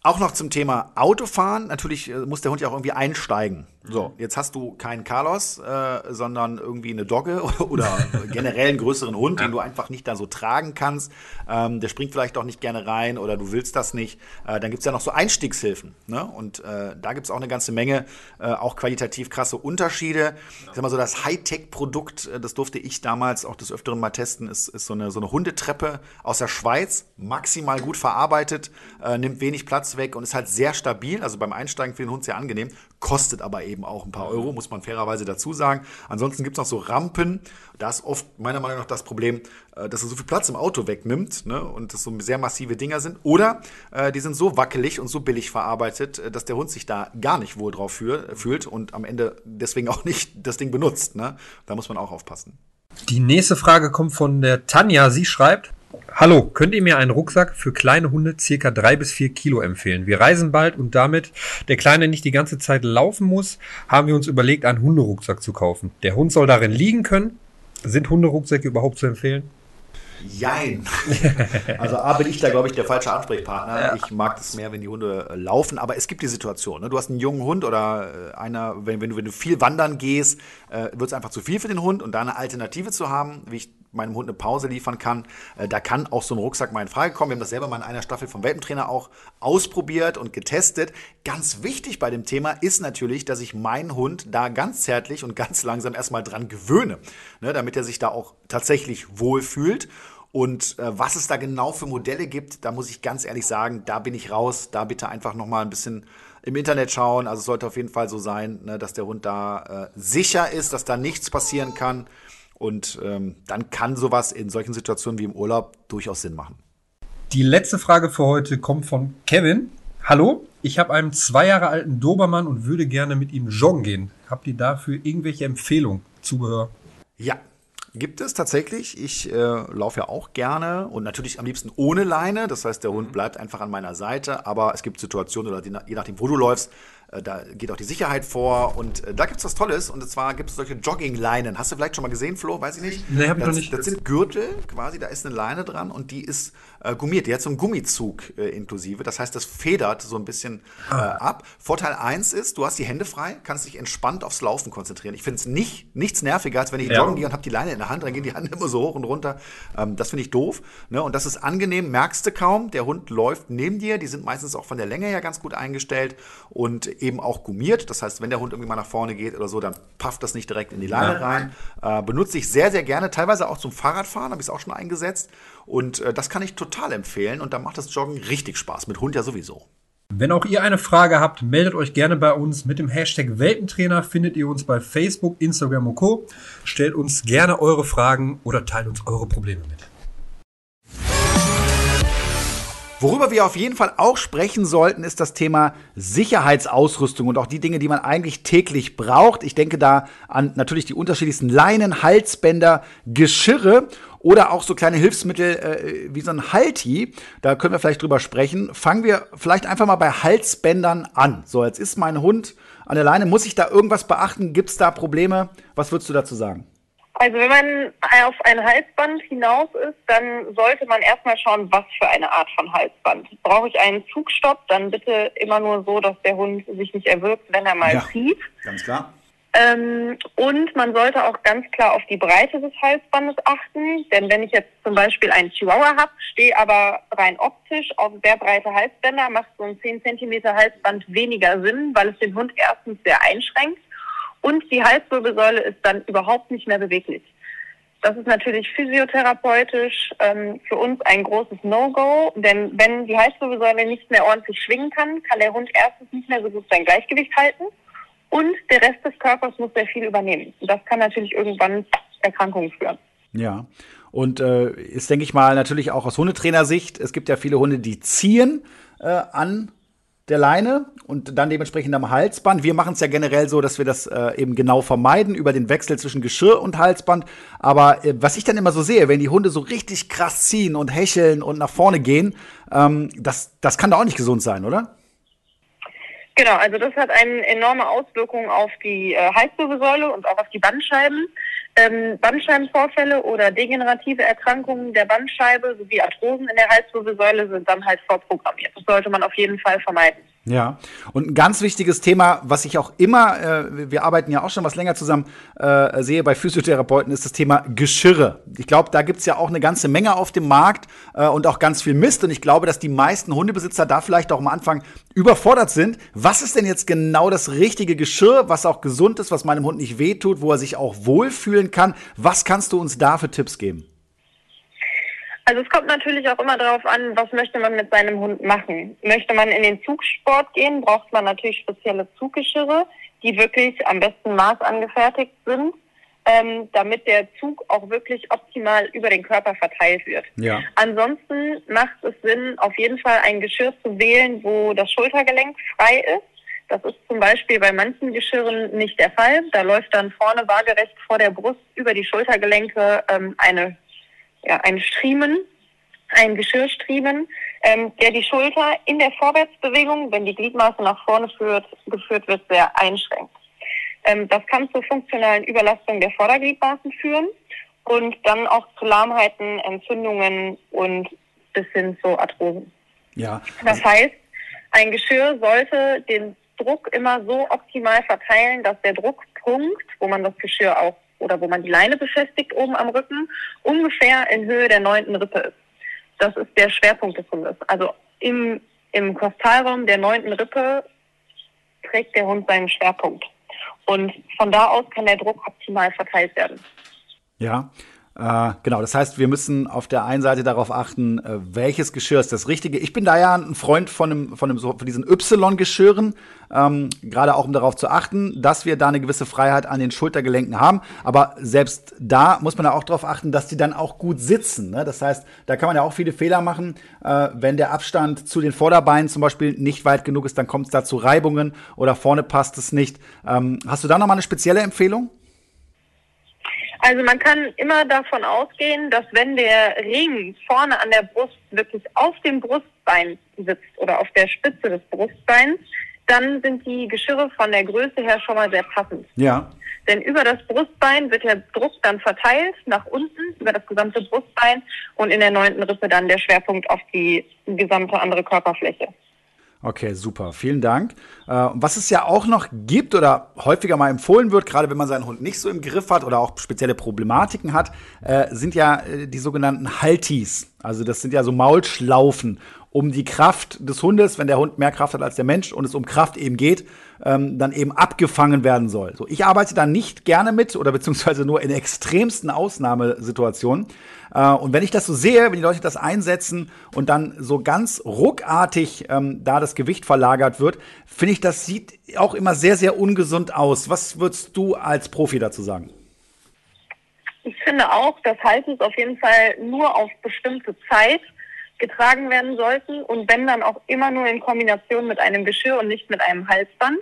Auch noch zum Thema Autofahren. Natürlich äh, muss der Hund ja auch irgendwie einsteigen. So, jetzt hast du keinen Carlos, äh, sondern irgendwie eine Dogge oder, oder generell einen größeren Hund, den du einfach nicht da so tragen kannst. Ähm, der springt vielleicht auch nicht gerne rein oder du willst das nicht. Äh, dann gibt's ja noch so Einstiegshilfen. Ne? Und äh, da gibt's auch eine ganze Menge, äh, auch qualitativ krasse Unterschiede. Ich sag mal so, das Hightech-Produkt, äh, das durfte ich damals auch des Öfteren mal testen, ist, ist so, eine, so eine Hundetreppe aus der Schweiz. Maximal gut verarbeitet, äh, nimmt wenig Platz weg und ist halt sehr stabil. Also beim Einsteigen für den Hund sehr angenehm, kostet aber eben auch ein paar Euro, muss man fairerweise dazu sagen. Ansonsten gibt es noch so Rampen. Da ist oft meiner Meinung nach das Problem, äh, dass er so viel Platz im Auto wegnimmt ne? und das so sehr massive Dinger sind. Oder äh, die sind so wackelig und so billig verarbeitet, äh, dass der Hund sich da gar nicht wohl drauf für, fühlt und am Ende deswegen auch nicht das Ding benutzt. Ne? Da muss man auch aufpassen. Die nächste Frage kommt von der Tanja. Sie schreibt, Hallo, könnt ihr mir einen Rucksack für kleine Hunde circa drei bis vier Kilo empfehlen? Wir reisen bald und damit der Kleine nicht die ganze Zeit laufen muss, haben wir uns überlegt, einen Hunderucksack zu kaufen. Der Hund soll darin liegen können. Sind Hunderucksäcke überhaupt zu empfehlen? Jein. Also A bin ich da, glaube ich, der falsche Ansprechpartner. Ja. Ich mag es mehr, wenn die Hunde äh, laufen, aber es gibt die Situation. Ne? Du hast einen jungen Hund oder äh, einer, wenn, wenn, du, wenn du viel wandern gehst, äh, wird es einfach zu viel für den Hund und da eine Alternative zu haben, wie ich meinem Hund eine Pause liefern kann, äh, da kann auch so ein Rucksack mal in Frage kommen. Wir haben das selber mal in einer Staffel vom Welpentrainer auch ausprobiert und getestet. Ganz wichtig bei dem Thema ist natürlich, dass ich meinen Hund da ganz zärtlich und ganz langsam erstmal dran gewöhne, ne, damit er sich da auch tatsächlich wohlfühlt. Und äh, was es da genau für Modelle gibt, da muss ich ganz ehrlich sagen, da bin ich raus. Da bitte einfach noch mal ein bisschen im Internet schauen. Also es sollte auf jeden Fall so sein, ne, dass der Hund da äh, sicher ist, dass da nichts passieren kann. Und ähm, dann kann sowas in solchen Situationen wie im Urlaub durchaus Sinn machen. Die letzte Frage für heute kommt von Kevin. Hallo, ich habe einen zwei Jahre alten Dobermann und würde gerne mit ihm joggen gehen. Habt ihr dafür irgendwelche Empfehlungen, Zubehör? Ja, Gibt es tatsächlich. Ich äh, laufe ja auch gerne und natürlich am liebsten ohne Leine. Das heißt, der Hund bleibt einfach an meiner Seite. Aber es gibt Situationen oder je nachdem, wo du läufst, äh, da geht auch die Sicherheit vor und äh, da gibt es was Tolles und zwar gibt es solche Joggingleinen. Hast du vielleicht schon mal gesehen, Flo? Weiß ich nicht. Nee, hab ich noch nicht. Das sind Gürtel quasi, da ist eine Leine dran und die ist äh, gummiert. Die hat so einen Gummizug äh, inklusive. Das heißt, das federt so ein bisschen äh, Ah. ab. Vorteil eins ist, du hast die Hände frei, kannst dich entspannt aufs Laufen konzentrieren. Ich finde es nicht, nichts nerviger, als wenn ich Ja. joggen gehe und habe die Leine in der Hand, dann gehen die Hände immer so hoch und runter. Ähm, das finde ich doof. Ne? Und das ist angenehm, merkst du kaum. Der Hund läuft neben dir. Die sind meistens auch von der Länge her ganz gut eingestellt und eben auch gummiert. Das heißt, wenn der Hund irgendwie mal nach vorne geht oder so, dann pafft das nicht direkt in die Leine rein. Äh, benutze ich sehr, sehr gerne, teilweise auch zum Fahrradfahren, habe ich es auch schon eingesetzt. Und äh, das kann ich total empfehlen. Und da macht das Joggen richtig Spaß. Mit Hund ja sowieso. Wenn auch ihr eine Frage habt, meldet euch gerne bei uns. Mit dem Hashtag Welpentrainer findet ihr uns bei Facebook, Instagram und Co. Stellt uns gerne eure Fragen oder teilt uns eure Probleme mit. Worüber wir auf jeden Fall auch sprechen sollten, ist das Thema Sicherheitsausrüstung und auch die Dinge, die man eigentlich täglich braucht. Ich denke da an natürlich die unterschiedlichsten Leinen, Halsbänder, Geschirre oder auch so kleine Hilfsmittel äh, wie so ein Halti. Da können wir vielleicht drüber sprechen. Fangen wir vielleicht einfach mal bei Halsbändern an. So, jetzt ist mein Hund an der Leine. Muss ich da irgendwas beachten? Gibt es da Probleme? Was würdest du dazu sagen? Also wenn man auf ein Halsband hinaus ist, dann sollte man erstmal schauen, was für eine Art von Halsband. Brauche ich einen Zugstopp, dann bitte immer nur so, dass der Hund sich nicht erwürgt, wenn er mal Ja. zieht. Ganz klar. Ähm, und man sollte auch ganz klar auf die Breite des Halsbandes achten, denn wenn ich jetzt zum Beispiel einen Chihuahua habe, stehe aber rein optisch auf sehr breite Halsbänder, macht so ein 10 cm Halsband weniger Sinn, weil es den Hund erstens sehr einschränkt und die Halswirbelsäule ist dann überhaupt nicht mehr beweglich. Das ist natürlich physiotherapeutisch ähm, für uns ein großes No-Go, denn wenn die Halswirbelsäule nicht mehr ordentlich schwingen kann, kann der Hund erstens nicht mehr so gut sein Gleichgewicht halten und der Rest des Körpers muss sehr viel übernehmen. Das kann natürlich irgendwann Erkrankungen führen. Ja. Und äh, ist, denke ich mal, natürlich auch aus Hundetrainersicht, es gibt ja viele Hunde, die ziehen äh, an der Leine und dann dementsprechend am Halsband. Wir machen es ja generell so, dass wir das äh, eben genau vermeiden über den Wechsel zwischen Geschirr und Halsband. Aber äh, was ich dann immer so sehe, wenn die Hunde so richtig krass ziehen und hecheln und nach vorne gehen, ähm, das, das kann doch auch nicht gesund sein, oder? Genau, also das hat eine enorme Auswirkung auf die äh, Halswirbelsäule und auch auf die Bandscheiben. Ähm, Bandscheibenvorfälle oder degenerative Erkrankungen der Bandscheibe sowie Arthrosen in der Halswirbelsäule sind dann halt vorprogrammiert. Das sollte man auf jeden Fall vermeiden. Ja, und ein ganz wichtiges Thema, was ich auch immer, äh, wir arbeiten ja auch schon was länger zusammen, äh, sehe bei Physiotherapeuten, ist das Thema Geschirre. Ich glaube, da gibt's ja auch eine ganze Menge auf dem Markt äh, und auch ganz viel Mist. Und ich glaube, dass die meisten Hundebesitzer da vielleicht auch am Anfang überfordert sind. Was ist denn jetzt genau das richtige Geschirr, was auch gesund ist, was meinem Hund nicht wehtut, wo er sich auch wohlfühlen kann? Was kannst du uns da für Tipps geben? Also es kommt natürlich auch immer darauf an, was möchte man mit seinem Hund machen. Möchte man in den Zugsport gehen, braucht man natürlich spezielle Zuggeschirre, die wirklich am besten maßangefertigt sind, ähm, damit der Zug auch wirklich optimal über den Körper verteilt wird. Ja. Ansonsten macht es Sinn, auf jeden Fall ein Geschirr zu wählen, wo das Schultergelenk frei ist. Das ist zum Beispiel bei manchen Geschirren nicht der Fall. Da läuft dann vorne waagerecht vor der Brust über die Schultergelenke ähm, eine ja, ein Striemen, ein Geschirrstriemen, ähm, der die Schulter in der Vorwärtsbewegung, wenn die Gliedmaße nach vorne führt, geführt wird, sehr einschränkt. Ähm, das kann zur funktionalen Überlastung der Vordergliedmaßen führen und dann auch zu Lahmheiten, Entzündungen und bis hin zu Arthrosen. Ja. Das heißt, ein Geschirr sollte den Druck immer so optimal verteilen, dass der Druckpunkt, wo man das Geschirr auch oder wo man die Leine befestigt oben am Rücken, ungefähr in Höhe der neunten Rippe ist. Das ist der Schwerpunkt des Hundes. Also im, im Kostalraum der neunten Rippe trägt der Hund seinen Schwerpunkt. Und von da aus kann der Druck optimal verteilt werden. Ja, äh, genau, das heißt, wir müssen auf der einen Seite darauf achten, äh, welches Geschirr ist das Richtige. Ich bin da ja ein Freund von, einem, von, einem, von diesen Y-Geschirren, ähm, gerade auch um darauf zu achten, dass wir da eine gewisse Freiheit an den Schultergelenken haben. Aber selbst da muss man ja auch darauf achten, dass die dann auch gut sitzen. Ne? Das heißt, da kann man ja auch viele Fehler machen. Äh, wenn der Abstand zu den Vorderbeinen zum Beispiel nicht weit genug ist, dann kommt es da zu Reibungen oder vorne passt es nicht. Ähm, hast du da nochmal eine spezielle Empfehlung? Also man kann immer davon ausgehen, dass wenn der Ring vorne an der Brust wirklich auf dem Brustbein sitzt oder auf der Spitze des Brustbeins, dann sind die Geschirre von der Größe her schon mal sehr passend. Ja. Denn über das Brustbein wird der Druck dann verteilt nach unten, über das gesamte Brustbein und in der neunten Rippe dann der Schwerpunkt auf die gesamte andere Körperfläche. Okay, super. Vielen Dank. Äh, was es ja auch noch gibt oder häufiger mal empfohlen wird, gerade wenn man seinen Hund nicht so im Griff hat oder auch spezielle Problematiken hat, äh, sind ja äh, die sogenannten Haltis. Also das sind ja so Maulschlaufen, um die Kraft des Hundes, wenn der Hund mehr Kraft hat als der Mensch und es um Kraft eben geht, ähm, dann eben abgefangen werden soll. So, ich arbeite da nicht gerne mit oder beziehungsweise nur in extremsten Ausnahmesituationen. Äh, und wenn ich das so sehe, wenn die Leute das einsetzen und dann so ganz ruckartig ähm, da das Gewicht verlagert wird, finde ich, das sieht auch immer sehr, sehr ungesund aus. Was würdest du als Profi dazu sagen? Ich finde auch, dass Halses auf jeden Fall nur auf bestimmte Zeit getragen werden sollten und wenn dann auch immer nur in Kombination mit einem Geschirr und nicht mit einem Halsband.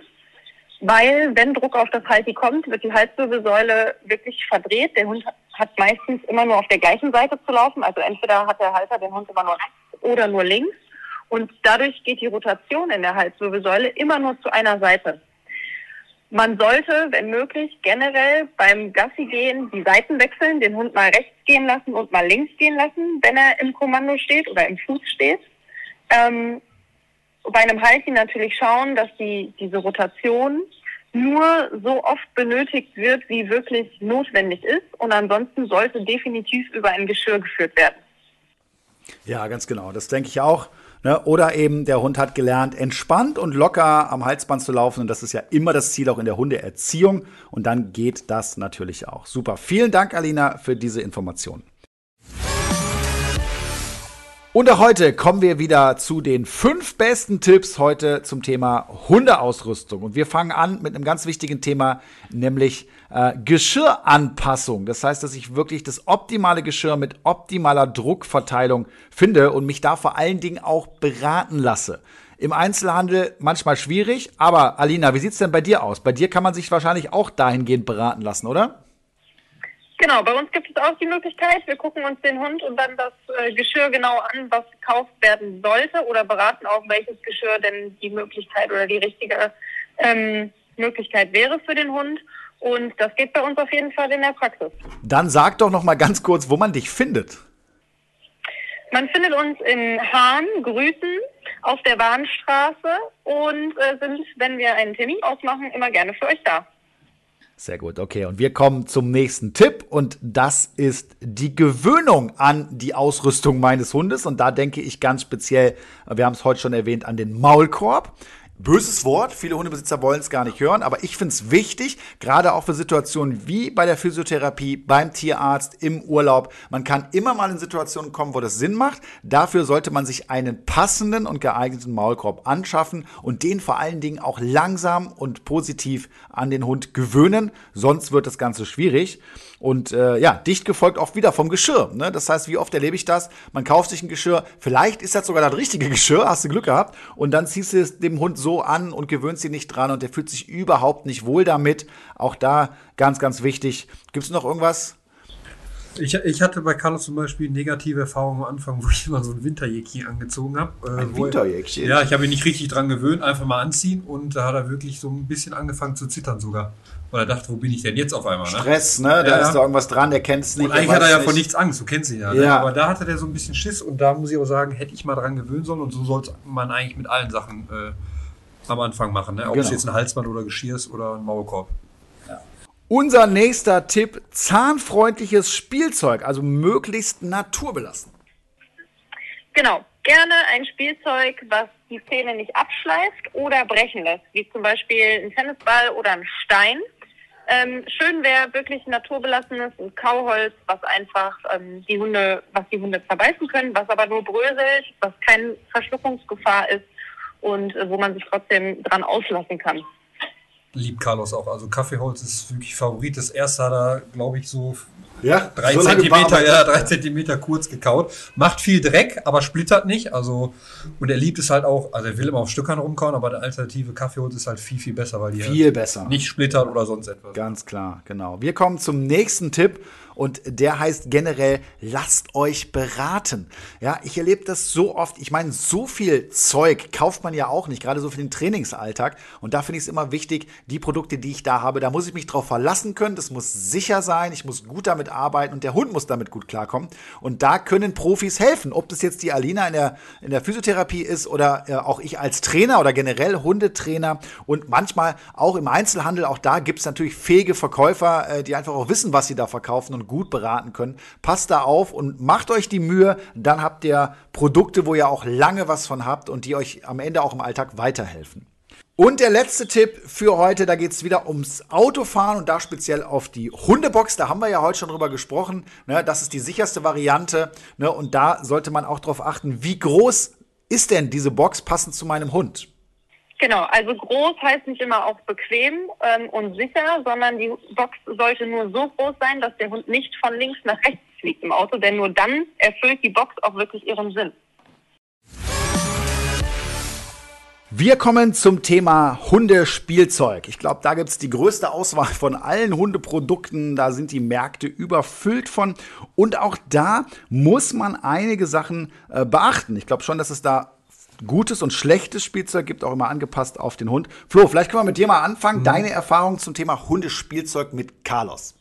Weil, wenn Druck auf das Halti kommt, wird die Halswirbelsäule wirklich verdreht. Der Hund hat meistens immer nur auf der gleichen Seite zu laufen. Also entweder hat der Halter den Hund immer nur rechts oder nur links. Und dadurch geht die Rotation in der Halswirbelsäule immer nur zu einer Seite. Man sollte, wenn möglich, generell beim Gassi gehen die Seiten wechseln, den Hund mal rechts gehen lassen und mal links gehen lassen, wenn er im Kommando steht oder im Fuß steht. Ähm, bei einem Halti natürlich schauen, dass die, diese Rotation nur so oft benötigt wird, wie wirklich notwendig ist. Und ansonsten sollte definitiv über ein Geschirr geführt werden. Ja, ganz genau. Das denke ich auch. Ne? Oder eben der Hund hat gelernt, entspannt und locker am Halsband zu laufen. Und das ist ja immer das Ziel auch in der Hundeerziehung. Und dann geht das natürlich auch. Super. Vielen Dank, Alina, für diese Informationen. Und auch heute kommen wir wieder zu den fünf besten Tipps heute zum Thema Hundeausrüstung. Und wir fangen an mit einem ganz wichtigen Thema, nämlich äh, Geschirranpassung. Das heißt, dass ich wirklich das optimale Geschirr mit optimaler Druckverteilung finde und mich da vor allen Dingen auch beraten lasse. Im Einzelhandel manchmal schwierig, aber Alina, wie sieht es denn bei dir aus? Bei dir kann man sich wahrscheinlich auch dahingehend beraten lassen, oder? Genau, bei uns gibt es auch die Möglichkeit, wir gucken uns den Hund und dann das äh, Geschirr genau an, was gekauft werden sollte oder beraten auch, welches Geschirr denn die Möglichkeit oder die richtige ähm, Möglichkeit wäre für den Hund. Und das geht bei uns auf jeden Fall in der Praxis. Dann sag doch noch mal ganz kurz, wo man dich findet. Man findet uns in Hahn, Grüßen, auf der Bahnstraße und äh, sind, wenn wir einen Termin ausmachen, immer gerne für euch da. Sehr gut, okay. Und wir kommen zum nächsten Tipp und das ist die Gewöhnung an die Ausrüstung meines Hundes. Und da denke ich ganz speziell, wir haben es heute schon erwähnt, an den Maulkorb. Böses Wort, viele Hundebesitzer wollen es gar nicht hören, aber ich finde es wichtig, gerade auch für Situationen wie bei der Physiotherapie, beim Tierarzt, im Urlaub. Man kann immer mal in Situationen kommen, wo das Sinn macht. Dafür sollte man sich einen passenden und geeigneten Maulkorb anschaffen und den vor allen Dingen auch langsam und positiv an den Hund gewöhnen, sonst wird das Ganze schwierig. Und äh, ja, dicht gefolgt auch wieder vom Geschirr. Ne? Das heißt, wie oft erlebe ich das? Man kauft sich ein Geschirr, vielleicht ist das sogar das richtige Geschirr, hast du Glück gehabt, und dann ziehst du es dem Hund so an und gewöhnst ihn nicht dran und der fühlt sich überhaupt nicht wohl damit. Auch da ganz, ganz wichtig. Gibt es noch irgendwas? Ich, ich hatte bei Carlos zum Beispiel negative Erfahrungen am Anfang, wo ich immer so ein Winterjäckchen angezogen habe. Äh, ein Winterjäckchen? Ja, ich habe ihn nicht richtig dran gewöhnt, einfach mal anziehen und da hat er wirklich so ein bisschen angefangen zu zittern sogar. Weil er dachte, wo bin ich denn jetzt auf einmal? Ne? Stress, ne? Da ja, ist da irgendwas dran, der kennt es nicht. Und eigentlich hat er ja nicht. vor nichts Angst, du kennst ihn ja, ne? ja. Aber da hatte der so ein bisschen Schiss und da muss ich auch sagen, hätte ich mal dran gewöhnen sollen und so soll man eigentlich mit allen Sachen äh, am Anfang machen, ne? Ob genau. es jetzt ein Halsband oder Geschirr ist oder ein Maulkorb. Unser nächster Tipp, zahnfreundliches Spielzeug, also möglichst naturbelassen. Genau, gerne ein Spielzeug, was die Zähne nicht abschleift oder brechen lässt, wie zum Beispiel ein Tennisball oder ein Stein. Ähm, schön wäre wirklich naturbelassenes ein Kauholz, was einfach ähm, die Hunde, was die Hunde zerbeißen können, was aber nur bröselt, was keine Verschluckungsgefahr ist und äh, wo man sich trotzdem dran auslassen kann. Liebt Carlos auch. Also Kaffeeholz ist wirklich Favorit. Das erste hat er, glaube ich, so Ja, drei so Zentimeter, ja, drei Zentimeter kurz gekaut. Macht viel Dreck, aber splittert nicht. Also, und er liebt es halt auch, also er will immer auf Stückern rumkauen, aber der alternative Kaffeeholz ist halt viel, viel besser, weil die Viel halt besser. nicht splittert oder sonst etwas. Ganz klar, genau. Wir kommen zum nächsten Tipp und der heißt generell, lasst euch beraten. Ja, ich erlebe das so oft. Ich meine, so viel Zeug kauft man ja auch nicht, gerade so für den Trainingsalltag. Und da finde ich es immer wichtig, die Produkte, die ich da habe, da muss ich mich drauf verlassen können. Das muss sicher sein. Ich muss gut damit arbeiten und der Hund muss damit gut klarkommen. Und da können Profis helfen. Ob das jetzt die Alina in der, in der Physiotherapie ist oder äh, auch ich als Trainer oder generell Hundetrainer und manchmal auch im Einzelhandel. Auch da gibt es natürlich fähige Verkäufer, äh, die einfach auch wissen, was sie da verkaufen und gut beraten können. Passt da auf und macht euch die Mühe. Dann habt ihr Produkte, wo ihr auch lange was von habt und die euch am Ende auch im Alltag weiterhelfen. Und der letzte Tipp für heute, da geht es wieder ums Autofahren und da speziell auf die Hundebox. Da haben wir ja heute schon drüber gesprochen. Ne? Das ist die sicherste Variante. Ne? Und da sollte man auch darauf achten, wie groß ist denn diese Box passend zu meinem Hund? Genau, also groß heißt nicht immer auch bequem ähm, und sicher, sondern die Box sollte nur so groß sein, dass der Hund nicht von links nach rechts fliegt im Auto, denn nur dann erfüllt die Box auch wirklich ihren Sinn. Wir kommen zum Thema Hundespielzeug. Ich glaube, da gibt es die größte Auswahl von allen Hundeprodukten. Da sind die Märkte überfüllt von. Und auch da muss man einige Sachen äh, beachten. Ich glaube schon, dass es da gutes und schlechtes Spielzeug gibt, auch immer angepasst auf den Hund. Flo, vielleicht können wir mit dir mal anfangen. Deine Erfahrung zum Thema Hundespielzeug mit Carlos.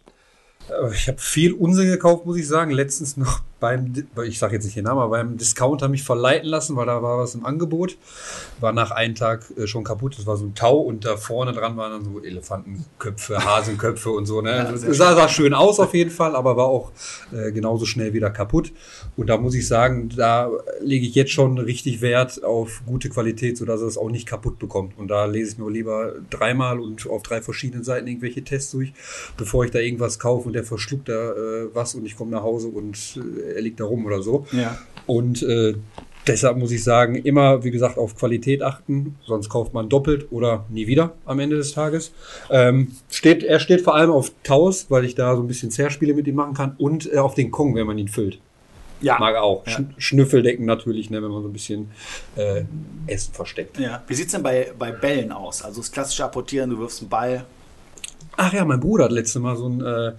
Äh, Ich habe viel Unsinn gekauft, muss ich sagen. Letztens noch beim, ich sage jetzt nicht den Namen, aber beim Discounter mich verleiten lassen, weil da war was im Angebot. War nach einem Tag äh, schon kaputt. Das war so ein Tau und da vorne dran waren dann so Elefantenköpfe, Hasenköpfe und so. Ne? Also, es sah, sah schön aus auf jeden Fall, aber war auch äh, genauso schnell wieder kaputt. Und da muss ich sagen, da lege ich jetzt schon richtig Wert auf gute Qualität, sodass er es auch nicht kaputt bekommt. Und da lese ich mir lieber dreimal und auf drei verschiedenen Seiten irgendwelche Tests durch, bevor ich da irgendwas kaufe und der verschluckt da äh, was und ich komme nach Hause und äh, er liegt da rum oder so. Ja. Und äh, deshalb muss ich sagen, immer, wie gesagt, auf Qualität achten, sonst kauft man doppelt oder nie wieder am Ende des Tages. Ähm, steht, er steht vor allem auf Taus, weil ich da so ein bisschen Zerspiele mit ihm machen kann und äh, auf den Kong, wenn man ihn füllt. Ja. Mag auch. Ja. Schn Schnüffeldecken natürlich, ne, wenn man so ein bisschen äh, Essen versteckt. ja. Wie sieht es denn bei, bei Bällen aus? Also das klassische Apportieren, du wirfst einen Ball. Ach ja, mein Bruder hat letztes Mal so ein, äh,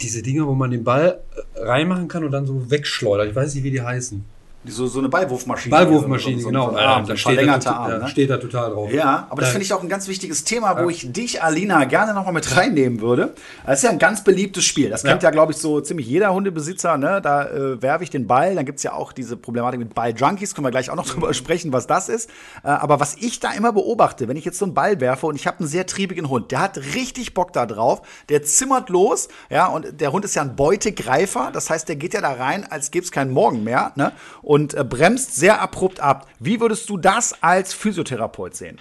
diese Dinger, wo man den Ball äh, reinmachen kann und dann so wegschleudert. Ich weiß nicht, wie die heißen. So, so eine Ballwurfmaschine. Ballwurfmaschine, so, genau. So, ja, so da steht er, verlängerter tot- Arm. ja, ne? steht er total drauf. Ja, aber das Da- finde ich auch ein ganz wichtiges Thema, wo ich dich, Alina, gerne nochmal mit reinnehmen würde. Das ist ja ein ganz beliebtes Spiel. Das kennt ja, Ja. glaube ich, so ziemlich jeder Hundebesitzer. Ne? Da äh, werfe ich den Ball. Dann gibt es ja auch diese Problematik mit Balljunkies. Können wir gleich auch noch drüber sprechen, was das ist. Äh, aber was ich da immer beobachte, wenn ich jetzt so einen Ball werfe und ich habe einen sehr triebigen Hund, der hat richtig Bock da drauf. Der zimmert los. Ja, und der Hund ist ja ein Beutegreifer. Das heißt, der geht ja da rein, als gäbe es keinen Morgen mehr. Ne? Und äh, bremst sehr abrupt ab. Wie würdest du das als Physiotherapeut sehen?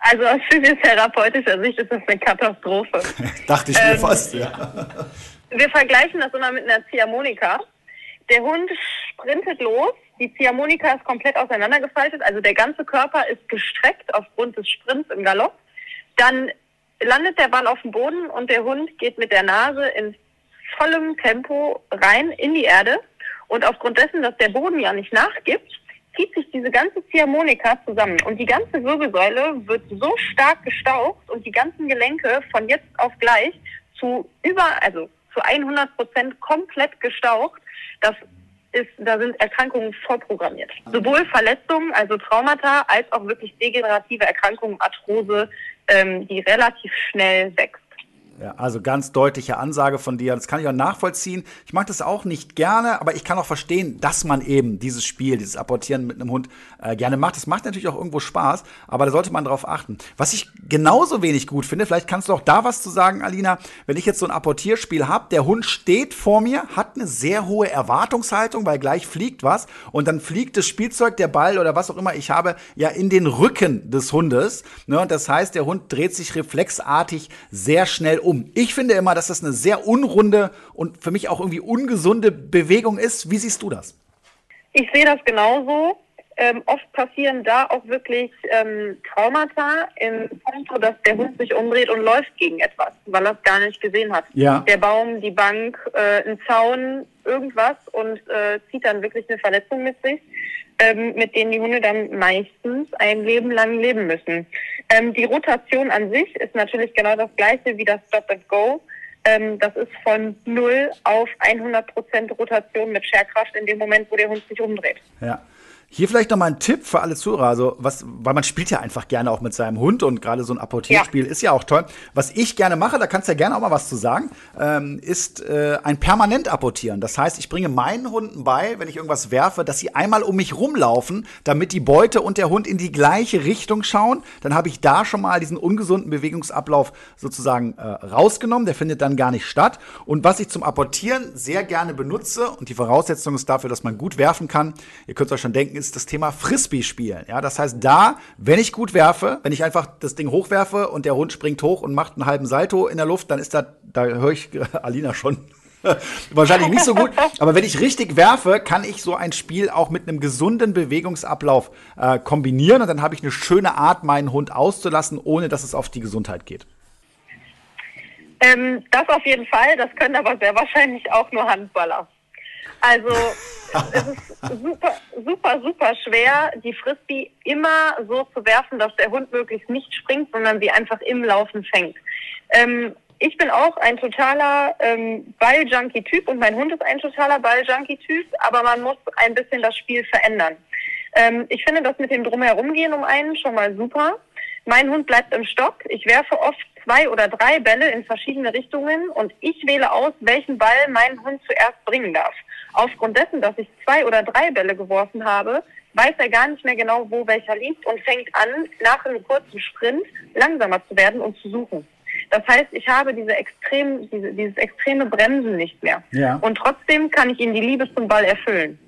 Also aus physiotherapeutischer Sicht ist das eine Katastrophe. Dachte ich mir Ähm, fast, ja. Wir vergleichen das immer mit einer Ziehharmonika. Der Hund sprintet los, die Ziehharmonika ist komplett auseinandergefaltet, also der ganze Körper ist gestreckt aufgrund des Sprints im Galopp. Dann landet der Ball auf dem Boden und der Hund geht mit der Nase in vollem Tempo rein in die Erde. Und aufgrund dessen, dass der Boden ja nicht nachgibt, zieht sich diese ganze Ziehharmonika zusammen. Und die ganze Wirbelsäule wird so stark gestaucht und die ganzen Gelenke von jetzt auf gleich zu über, also zu 100 Prozent komplett gestaucht. Das ist, da sind Erkrankungen vorprogrammiert. Sowohl Verletzungen, also Traumata, als auch wirklich degenerative Erkrankungen, Arthrose, ähm, die relativ schnell wächst. Ja, also ganz deutliche Ansage von dir. Das kann ich auch nachvollziehen. Ich mag das auch nicht gerne, aber ich kann auch verstehen, dass man eben dieses Spiel, dieses Apportieren mit einem Hund äh, gerne macht. Das macht natürlich auch irgendwo Spaß, aber da sollte man drauf achten. Was ich genauso wenig gut finde, vielleicht kannst du auch da was zu sagen, Alina, wenn ich jetzt so ein Apportierspiel habe, der Hund steht vor mir, hat eine sehr hohe Erwartungshaltung, weil gleich fliegt was und dann fliegt das Spielzeug, der Ball oder was auch immer ich habe, ja in den Rücken des Hundes. Ne? Und das heißt, der Hund dreht sich reflexartig sehr schnell um um. Ich finde immer, dass das eine sehr unrunde und für mich auch irgendwie ungesunde Bewegung ist. Wie siehst du das? Ich sehe das genauso. Ähm, oft passieren da auch wirklich ähm, Traumata im Punkt, dass der Hund sich umdreht und läuft gegen etwas, weil er es gar nicht gesehen hat. Ja. Der Baum, die Bank, äh, ein Zaun, irgendwas und äh, zieht dann wirklich eine Verletzung mit sich, ähm, mit denen die Hunde dann meistens ein Leben lang leben müssen. Ähm, die Rotation an sich ist natürlich genau das gleiche wie das Stop and Go. Ähm, das ist von 0 auf 100 Prozent Rotation mit Scherkraft in dem Moment, wo der Hund sich umdreht. Ja. Hier vielleicht noch mal ein Tipp für alle Zuhörer, also was, weil man spielt ja einfach gerne auch mit seinem Hund und gerade so ein Apportierspiel ja. ist ja auch toll. Was ich gerne mache, da kannst du ja gerne auch mal was zu sagen, ähm, ist äh, ein permanent apportieren. Das heißt, ich bringe meinen Hunden bei, wenn ich irgendwas werfe, dass sie einmal um mich rumlaufen, damit die Beute und der Hund in die gleiche Richtung schauen. Dann habe ich da schon mal diesen ungesunden Bewegungsablauf sozusagen äh, rausgenommen. Der findet dann gar nicht statt. Und was ich zum Apportieren sehr gerne benutze und die Voraussetzung ist dafür, dass man gut werfen kann. Ihr könnt euch schon denken, ist das Thema Frisbee spielen. Ja, das heißt, da, wenn ich gut werfe, wenn ich einfach das Ding hochwerfe und der Hund springt hoch und macht einen halben Salto in der Luft, dann ist da, da höre ich Alina schon wahrscheinlich nicht so gut. Aber wenn ich richtig werfe, kann ich so ein Spiel auch mit einem gesunden Bewegungsablauf äh, kombinieren und dann habe ich eine schöne Art, meinen Hund auszulassen, ohne dass es auf die Gesundheit geht. Ähm, das auf jeden Fall. Das können aber sehr wahrscheinlich auch nur Handballer. Also es ist super, super, super schwer, die Frisbee immer so zu werfen, dass der Hund möglichst nicht springt, sondern sie einfach im Laufen fängt. Ähm, ich bin auch ein totaler ähm, Ball-Junkie-Typ und mein Hund ist ein totaler Ball-Junkie-Typ, aber man muss ein bisschen das Spiel verändern. Ähm, ich finde das mit dem Drumherumgehen um einen schon mal super. Mein Hund bleibt im Stock. Ich werfe oft zwei oder drei Bälle in verschiedene Richtungen und ich wähle aus, welchen Ball mein Hund zuerst bringen darf. Aufgrund dessen, dass ich zwei oder drei Bälle geworfen habe, weiß er gar nicht mehr genau, wo welcher liegt und fängt an, nach einem kurzen Sprint langsamer zu werden und zu suchen. Das heißt, ich habe diese extrem, diese, dieses extreme Bremsen nicht mehr. Ja. Und trotzdem kann ich ihm die Liebe zum Ball erfüllen.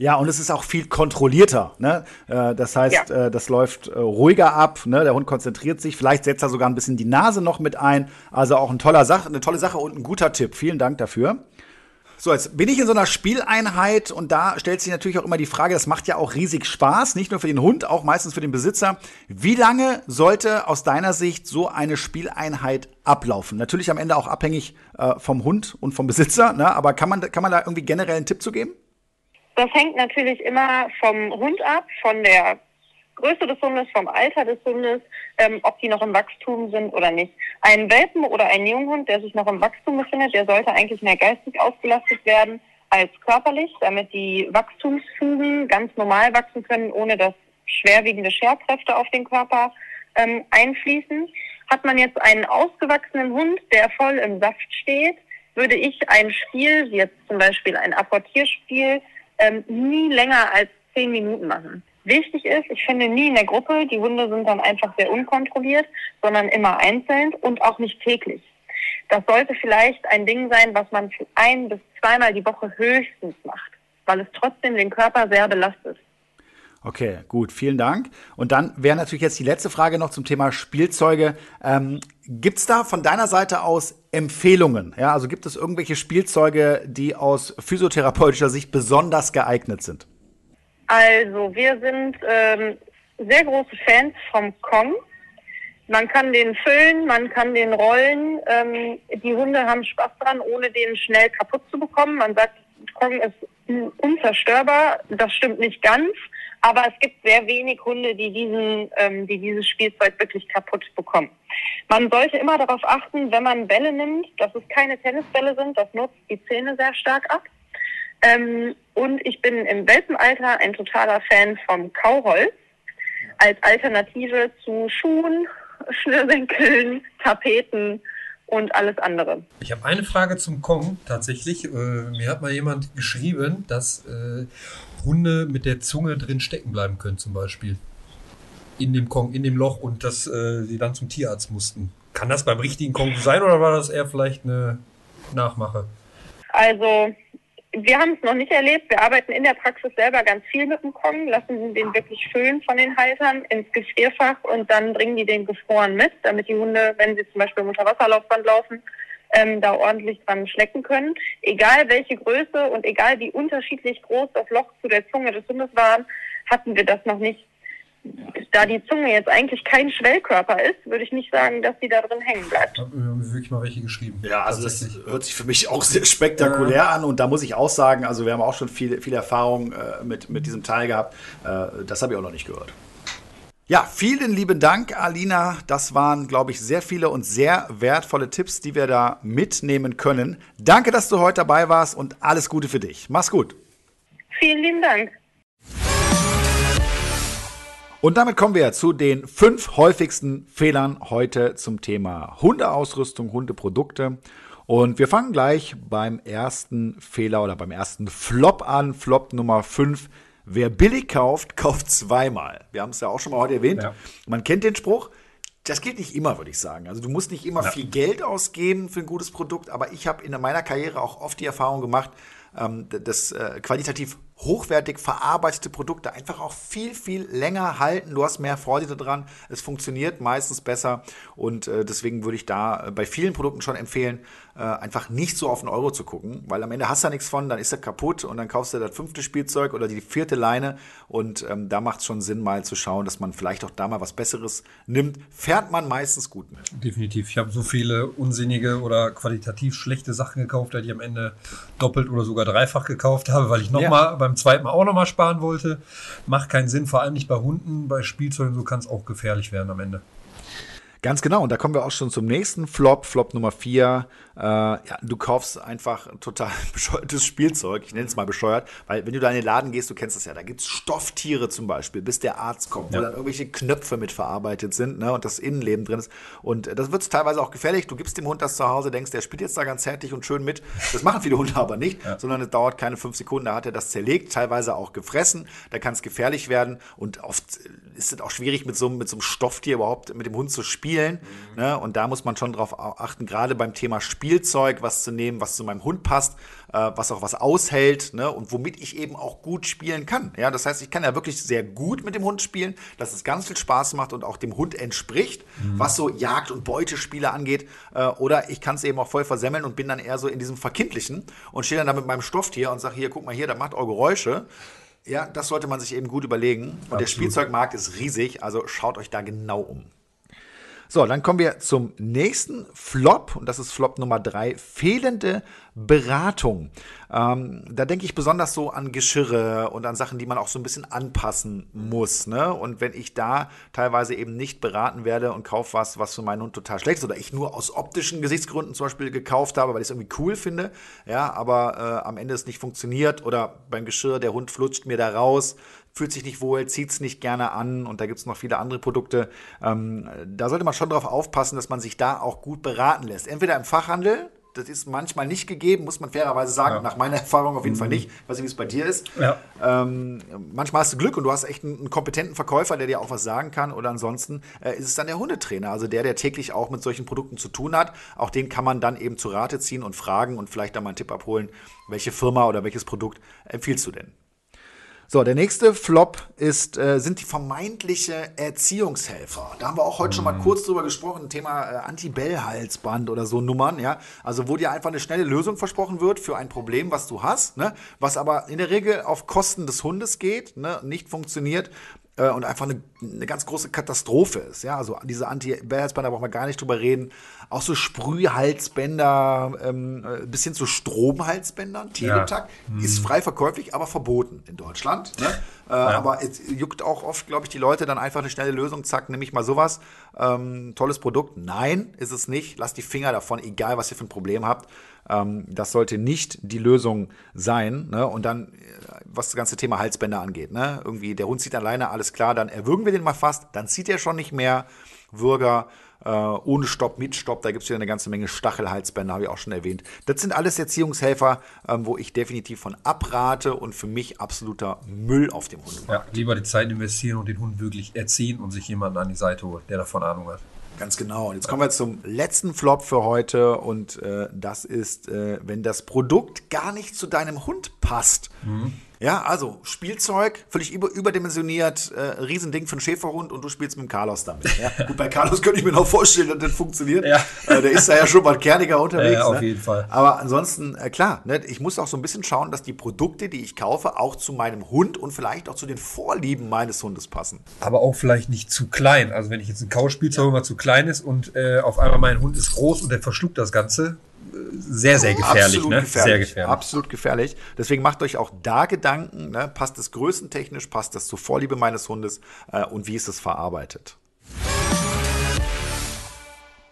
Ja, und es ist auch viel kontrollierter. Ne? Äh, das heißt, ja. äh, das läuft äh, ruhiger ab. Ne? Der Hund konzentriert sich. Vielleicht setzt er sogar ein bisschen die Nase noch mit ein. Also auch ein toller Sach eine tolle Sache und ein guter Tipp. Vielen Dank dafür. So, jetzt bin ich in so einer Spieleinheit und da stellt sich natürlich auch immer die Frage, das macht ja auch riesig Spaß, nicht nur für den Hund, auch meistens für den Besitzer. Wie lange sollte aus deiner Sicht so eine Spieleinheit ablaufen? Natürlich am Ende auch abhängig äh, vom Hund und vom Besitzer, ne? aber kann man, kann man da irgendwie generell einen Tipp zu geben? Das hängt natürlich immer vom Hund ab, von der Größe des Hundes, vom Alter des Hundes, ähm, ob die noch im Wachstum sind oder nicht. Ein Welpen oder ein Junghund, der sich noch im Wachstum befindet, der sollte eigentlich mehr geistig ausgelastet werden als körperlich, damit die Wachstumsfugen ganz normal wachsen können, ohne dass schwerwiegende Scherkräfte auf den Körper ähm, einfließen. Hat man jetzt einen ausgewachsenen Hund, der voll im Saft steht, würde ich ein Spiel, wie jetzt zum Beispiel ein Apportierspiel, ähm, nie länger als zehn Minuten machen. Wichtig ist, ich finde nie in der Gruppe, die Hunde sind dann einfach sehr unkontrolliert, sondern immer einzeln und auch nicht täglich. Das sollte vielleicht ein Ding sein, was man ein bis zweimal die Woche höchstens macht, weil es trotzdem den Körper sehr belastet. Okay, gut, vielen Dank. Und dann wäre natürlich jetzt die letzte Frage noch zum Thema Spielzeuge. Ähm, gibt es da von deiner Seite aus Empfehlungen? Ja, also gibt es irgendwelche Spielzeuge, die aus physiotherapeutischer Sicht besonders geeignet sind? Also, wir sind ähm, sehr große Fans vom Kong. Man kann den füllen, man kann den rollen. Ähm, die Hunde haben Spaß dran, ohne den schnell kaputt zu bekommen. Man sagt, Kong ist unzerstörbar. Das stimmt nicht ganz. Aber es gibt sehr wenig Hunde, die diesen, ähm, die dieses Spielzeug wirklich kaputt bekommen. Man sollte immer darauf achten, wenn man Bälle nimmt, dass es keine Tennisbälle sind. Das nutzt die Zähne sehr stark ab. Ähm, und ich bin im Welpenalter ein totaler Fan vom Kauholz als Alternative zu Schuhen, Schnürsenkeln, Tapeten und alles andere. Ich habe eine Frage zum Kong tatsächlich. Äh, mir hat mal jemand geschrieben, dass äh, Hunde mit der Zunge drin stecken bleiben können, zum Beispiel. In dem Kong, in dem Loch und dass äh, sie dann zum Tierarzt mussten. Kann das beim richtigen Kong sein oder war das eher vielleicht eine Nachmache? Also wir haben es noch nicht erlebt. Wir arbeiten in der Praxis selber ganz viel mit dem Kong, lassen den wirklich füllen von den Haltern ins Gefrierfach und dann bringen die den gefroren mit, damit die Hunde, wenn sie zum Beispiel im Unterwasserlaufband laufen, ähm, da ordentlich dran schlecken können. Egal welche Größe und egal wie unterschiedlich groß das Loch zu der Zunge des Hundes war, hatten wir das noch nicht da die Zunge jetzt eigentlich kein Schwellkörper ist, würde ich nicht sagen, dass die da drin hängen bleibt. Da haben wir wirklich mal welche geschrieben. Ja, also das hört sich für mich auch sehr spektakulär ja. an und da muss ich auch sagen, also wir haben auch schon viel, viel Erfahrung äh, mit, mit diesem Teil gehabt. Äh, das habe ich auch noch nicht gehört. Ja, vielen lieben Dank, Alina. Das waren, glaube ich, sehr viele und sehr wertvolle Tipps, die wir da mitnehmen können. Danke, dass du heute dabei warst und alles Gute für dich. Mach's gut. Vielen lieben Dank. Und damit kommen wir zu den fünf häufigsten Fehlern heute zum Thema Hundeausrüstung, Hundeprodukte. Und wir fangen gleich beim ersten Fehler oder beim ersten Flop an. Flop Nummer fünf. Wer billig kauft, kauft zweimal. Wir haben es ja auch schon mal heute erwähnt. Ja. Man kennt den Spruch. Das gilt nicht immer, würde ich sagen. Also du musst nicht immer ja. viel Geld ausgeben für ein gutes Produkt, aber ich habe in meiner Karriere auch oft die Erfahrung gemacht, ähm, dass äh, qualitativ hochwertig verarbeitete Produkte einfach auch viel, viel länger halten. Du hast mehr Freude daran. Es funktioniert meistens besser. Und äh, deswegen würde ich da äh, bei vielen Produkten schon empfehlen, äh, einfach nicht so auf den Euro zu gucken, weil am Ende hast du ja nichts von, dann ist er kaputt und dann kaufst du das fünfte Spielzeug oder die vierte Leine. Und ähm, da macht es schon Sinn, mal zu schauen, dass man vielleicht auch da mal was Besseres nimmt. Fährt man meistens gut mit. Definitiv. Ich habe so viele unsinnige oder qualitativ schlechte Sachen gekauft, die ich am Ende doppelt oder sogar dreifach gekauft habe, weil ich nochmal ja. beim zweiten Mal auch nochmal sparen wollte. Macht keinen Sinn, vor allem nicht bei Hunden, bei Spielzeugen, so kann es auch gefährlich werden am Ende. Ganz genau, und da kommen wir auch schon zum nächsten Flop, Flop Nummer 4. Äh, ja, du kaufst einfach total bescheuertes Spielzeug, ich nenne es mal bescheuert, weil wenn du da in den Laden gehst, du kennst das ja, da gibt es Stofftiere zum Beispiel, bis der Arzt kommt, ja. wo dann irgendwelche Knöpfe mit verarbeitet sind ne, und das Innenleben drin ist. Und äh, das wird teilweise auch gefährlich. Du gibst dem Hund das zu Hause, denkst, der spielt jetzt da ganz zärtlich und schön mit. Das machen viele Hunde aber nicht, ja. sondern es dauert keine fünf Sekunden, da hat er das zerlegt, teilweise auch gefressen, da kann es gefährlich werden und oft ist es auch schwierig, mit so, mit so einem Stofftier überhaupt mit dem Hund zu spielen. Mhm. Ne? Und da muss man schon drauf achten, gerade beim Thema Spielzeug, was zu nehmen, was zu meinem Hund passt, äh, was auch was aushält ne? und womit ich eben auch gut spielen kann. Ja, das heißt, ich kann ja wirklich sehr gut mit dem Hund spielen, dass es ganz viel Spaß macht und auch dem Hund entspricht, mhm. was so Jagd- und Beutespiele angeht. Äh, oder ich kann es eben auch voll versemmeln und bin dann eher so in diesem Verkindlichen und stehe dann da mit meinem Stofftier und sage, hier, guck mal hier, da macht eure Geräusche. Ja, das sollte man sich eben gut überlegen. Und Absolut. der Spielzeugmarkt ist riesig, also schaut euch da genau um. So, dann kommen wir zum nächsten Flop und das ist Flop Nummer drei, fehlende Beratung. Ähm, da denke ich besonders so an Geschirre und an Sachen, die man auch so ein bisschen anpassen muss. Ne? Und wenn ich da teilweise eben nicht beraten werde und kaufe was, was für meinen Hund total schlecht ist oder ich nur aus optischen Gesichtsgründen zum Beispiel gekauft habe, weil ich es irgendwie cool finde, ja, aber äh, am Ende es nicht funktioniert oder beim Geschirr der Hund flutscht mir da raus, fühlt sich nicht wohl, zieht es nicht gerne an und da gibt es noch viele andere Produkte. Ähm, da sollte man schon darauf aufpassen, dass man sich da auch gut beraten lässt. Entweder im Fachhandel, das ist manchmal nicht gegeben, muss man fairerweise sagen. Ja. Nach meiner Erfahrung auf jeden mhm. Fall nicht. Ich weiß nicht, wie es bei dir ist. Ja. Ähm, manchmal hast du Glück und du hast echt einen, einen, kompetenten Verkäufer, der dir auch was sagen kann. Oder ansonsten äh, ist es dann der Hundetrainer, also der, der täglich auch mit solchen Produkten zu tun hat. Auch den kann man dann eben zu Rate ziehen und fragen und vielleicht dann mal einen Tipp abholen, welche Firma oder welches Produkt empfiehlst du denn? So, der nächste Flop ist, äh, sind die vermeintliche Erziehungshelfer. Da haben wir auch heute mhm. schon mal mhm. kurz drüber gesprochen, Thema äh, Anti-Bell-Halsband oder so Nummern, ja. Also wo dir einfach eine schnelle Lösung versprochen wird für ein Problem, was du hast, ne? was aber in der Regel auf Kosten des Hundes geht, ne? nicht funktioniert äh, und einfach eine, eine, ganz große Katastrophe ist. Ja, also diese Anti-Halsbänder brauchen wir gar nicht drüber reden. Auch so Sprühhalsbänder, ähm, äh, bis hin zu Stromhalsbändern, Teletac, ja. ist hm. frei verkäuflich, aber verboten in Deutschland. Ne? Äh, ja. Aber es juckt auch oft, glaube ich, die Leute dann einfach eine schnelle Lösung, zack, nehme ich mal sowas. Ähm, tolles Produkt. Nein, ist es nicht. Lasst die Finger davon, egal was ihr für ein Problem habt. Ähm, das sollte nicht die Lösung sein. Ne? Und dann, äh, was das ganze Thema Halsbänder angeht. Ne? Irgendwie, der Hund zieht alleine, alles klar, dann erwürgen wir den mal fast, dann zieht er schon nicht mehr. Würger, äh, ohne Stopp, mit Stopp. Da gibt es wieder eine ganze Menge Stachelhalsbänder, habe ich auch schon erwähnt. Das sind alles Erziehungshelfer, ähm, wo ich definitiv von abrate und für mich absoluter Müll auf dem Hund. Ja, lieber die Zeit investieren und den Hund wirklich erziehen und sich jemanden an die Seite holen, der davon Ahnung hat. Ganz genau. Und jetzt kommen wir zum letzten Flop für heute und äh, das ist, äh, wenn das Produkt gar nicht zu deinem Hund passt. Mhm. Ja, also Spielzeug, völlig über, überdimensioniert, äh, Riesending für einen Schäferhund und du spielst mit dem Carlos damit. Ja? Gut, bei Carlos könnte ich mir noch vorstellen, dass das funktioniert. Ja. Äh, der ist da ja schon mal kerniger unterwegs. Ja, auf ne? jeden Fall. Aber ansonsten, äh, klar, ne, ich muss auch so ein bisschen schauen, dass die Produkte, die ich kaufe, auch zu meinem Hund und vielleicht auch zu den Vorlieben meines Hundes passen. Aber auch vielleicht nicht zu klein. Also wenn ich jetzt ein Kauspielzeug mal zu klein ist und äh, auf einmal mein Hund ist groß und der verschluckt das Ganze, sehr, sehr gefährlich. Absolut ne? gefährlich. Sehr gefährlich. Absolut gefährlich. Deswegen macht euch auch da Gedanken, ne? passt es größentechnisch, passt das zur Vorliebe meines Hundes äh, und wie ist es verarbeitet.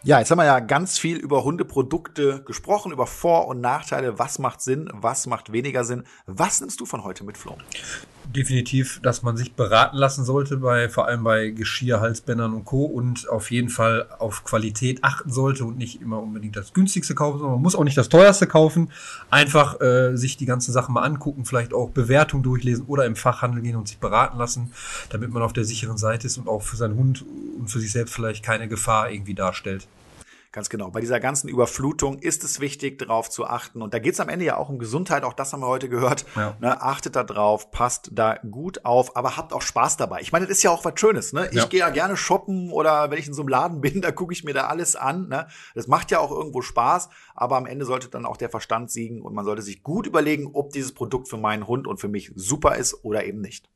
Ja, jetzt haben wir ja ganz viel über Hundeprodukte gesprochen, über Vor- und Nachteile. Was macht Sinn, was macht weniger Sinn? Was nimmst du von heute mit, Flo? Definitiv, dass man sich beraten lassen sollte, bei, vor allem bei Geschirr, Halsbändern und Co. und auf jeden Fall auf Qualität achten sollte und nicht immer unbedingt das günstigste kaufen, sondern man muss auch nicht das teuerste kaufen. Einfach äh, sich die ganzen Sachen mal angucken, vielleicht auch Bewertungen durchlesen oder im Fachhandel gehen und sich beraten lassen, damit man auf der sicheren Seite ist und auch für seinen Hund und für sich selbst vielleicht keine Gefahr irgendwie darstellt. Ganz genau. Bei dieser ganzen Überflutung ist es wichtig, darauf zu achten. Und da geht es am Ende ja auch um Gesundheit. Auch das haben wir heute gehört. Ja. Ne, achtet da drauf, passt da gut auf, aber habt auch Spaß dabei. Ich meine, das ist ja auch was Schönes. Ne? Ich ja. gehe ja gerne shoppen oder wenn ich in so einem Laden bin, da gucke ich mir da alles an. Ne? Das macht ja auch irgendwo Spaß, aber am Ende sollte dann auch der Verstand siegen und man sollte sich gut überlegen, ob dieses Produkt für meinen Hund und für mich super ist oder eben nicht.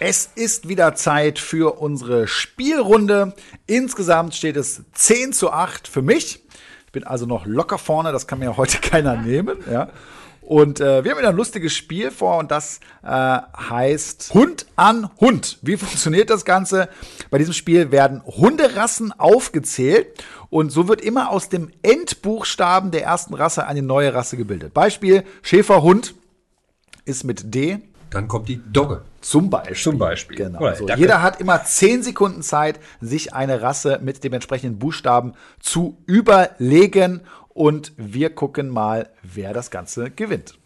Es ist wieder Zeit für unsere Spielrunde. Insgesamt steht es 10 zu 8 für mich. Ich bin also noch locker vorne, das kann mir heute keiner nehmen. Ja. Und äh, wir haben wieder ein lustiges Spiel vor und das äh, heißt Hund an Hund. Wie funktioniert das Ganze? Bei diesem Spiel werden Hunderassen aufgezählt und so wird immer aus dem Endbuchstaben der ersten Rasse eine neue Rasse gebildet. Beispiel Schäferhund ist mit D. Dann kommt die Dogge. Zum Beispiel. Zum Beispiel. Genau. So, jeder hat immer 10 Sekunden Zeit, sich eine Rasse mit dem entsprechenden Buchstaben zu überlegen. Und wir gucken mal, wer das Ganze gewinnt.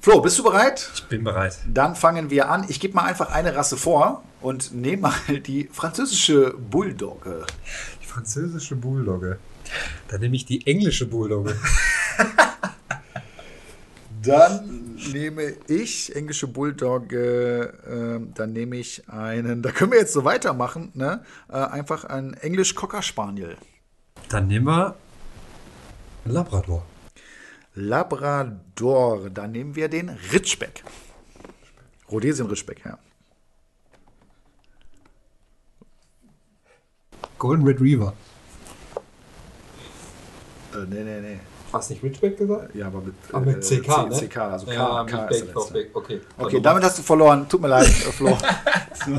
Flo, bist du bereit? Ich bin bereit. Dann fangen wir an. Ich gebe mal einfach eine Rasse vor und nehme mal die französische Bulldogge. Die französische Bulldogge. Dann nehme ich die englische Bulldogge. Dann nehme ich englische Bulldog, äh, dann nehme ich einen, da können wir jetzt so weitermachen, ne? Äh, einfach einen Englisch Cocker Spaniel. Dann nehmen wir Labrador. Labrador, dann nehmen wir den Ritschbeck. Rhodesian Ritschbeck, ja. Golden Retriever. Äh, nee, nee, nee. Hast du nicht Ridgeback gesagt? Ja, aber mit, aber mit CK, äh, ne? CK, also K, ja, K ist der letzte. Okay, okay, okay damit hast du verloren. Tut mir leid, äh, Flo.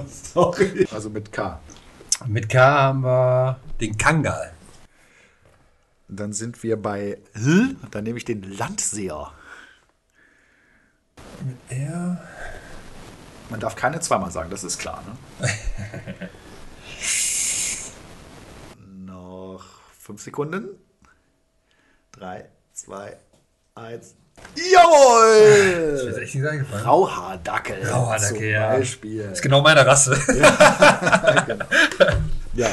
Sorry. Also mit K. Mit K haben wir den Kangal. Dann sind wir bei L. Dann nehme ich den Landseher. Mit R. Man darf keine zweimal sagen, das ist klar. Ne? Noch fünf Sekunden. 3, 2, 1. Jawohl! Ist echt nicht eingefallen. Rauhaardackel. Rauhaardackel, ja. Beispiel. Das ist genau meine Rasse. Ja, genau. ja.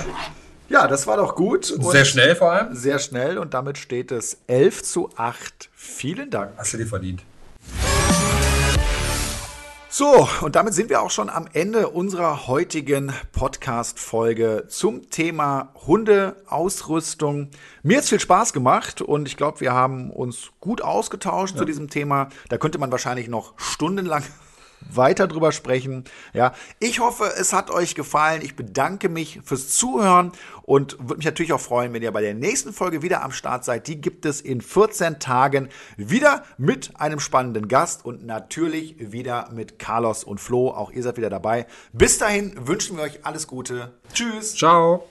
ja. das war doch gut. sehr schnell vor allem. Sehr schnell und damit steht es 11 zu 8. Vielen Dank. Hast du dir verdient. So, und damit sind wir auch schon am Ende unserer heutigen Podcast-Folge zum Thema Hundeausrüstung. Mir hat es viel Spaß gemacht und ich glaube, wir haben uns gut ausgetauscht ja. zu diesem Thema. Da könnte man wahrscheinlich noch stundenlang weiter drüber sprechen. Ja, ich hoffe, es hat euch gefallen. Ich bedanke mich fürs Zuhören und würde mich natürlich auch freuen, wenn ihr bei der nächsten Folge wieder am Start seid. Die gibt es in 14 Tagen wieder mit einem spannenden Gast und natürlich wieder mit Carlos und Flo. Auch ihr seid wieder dabei. Bis dahin wünschen wir euch alles Gute. Tschüss. Ciao.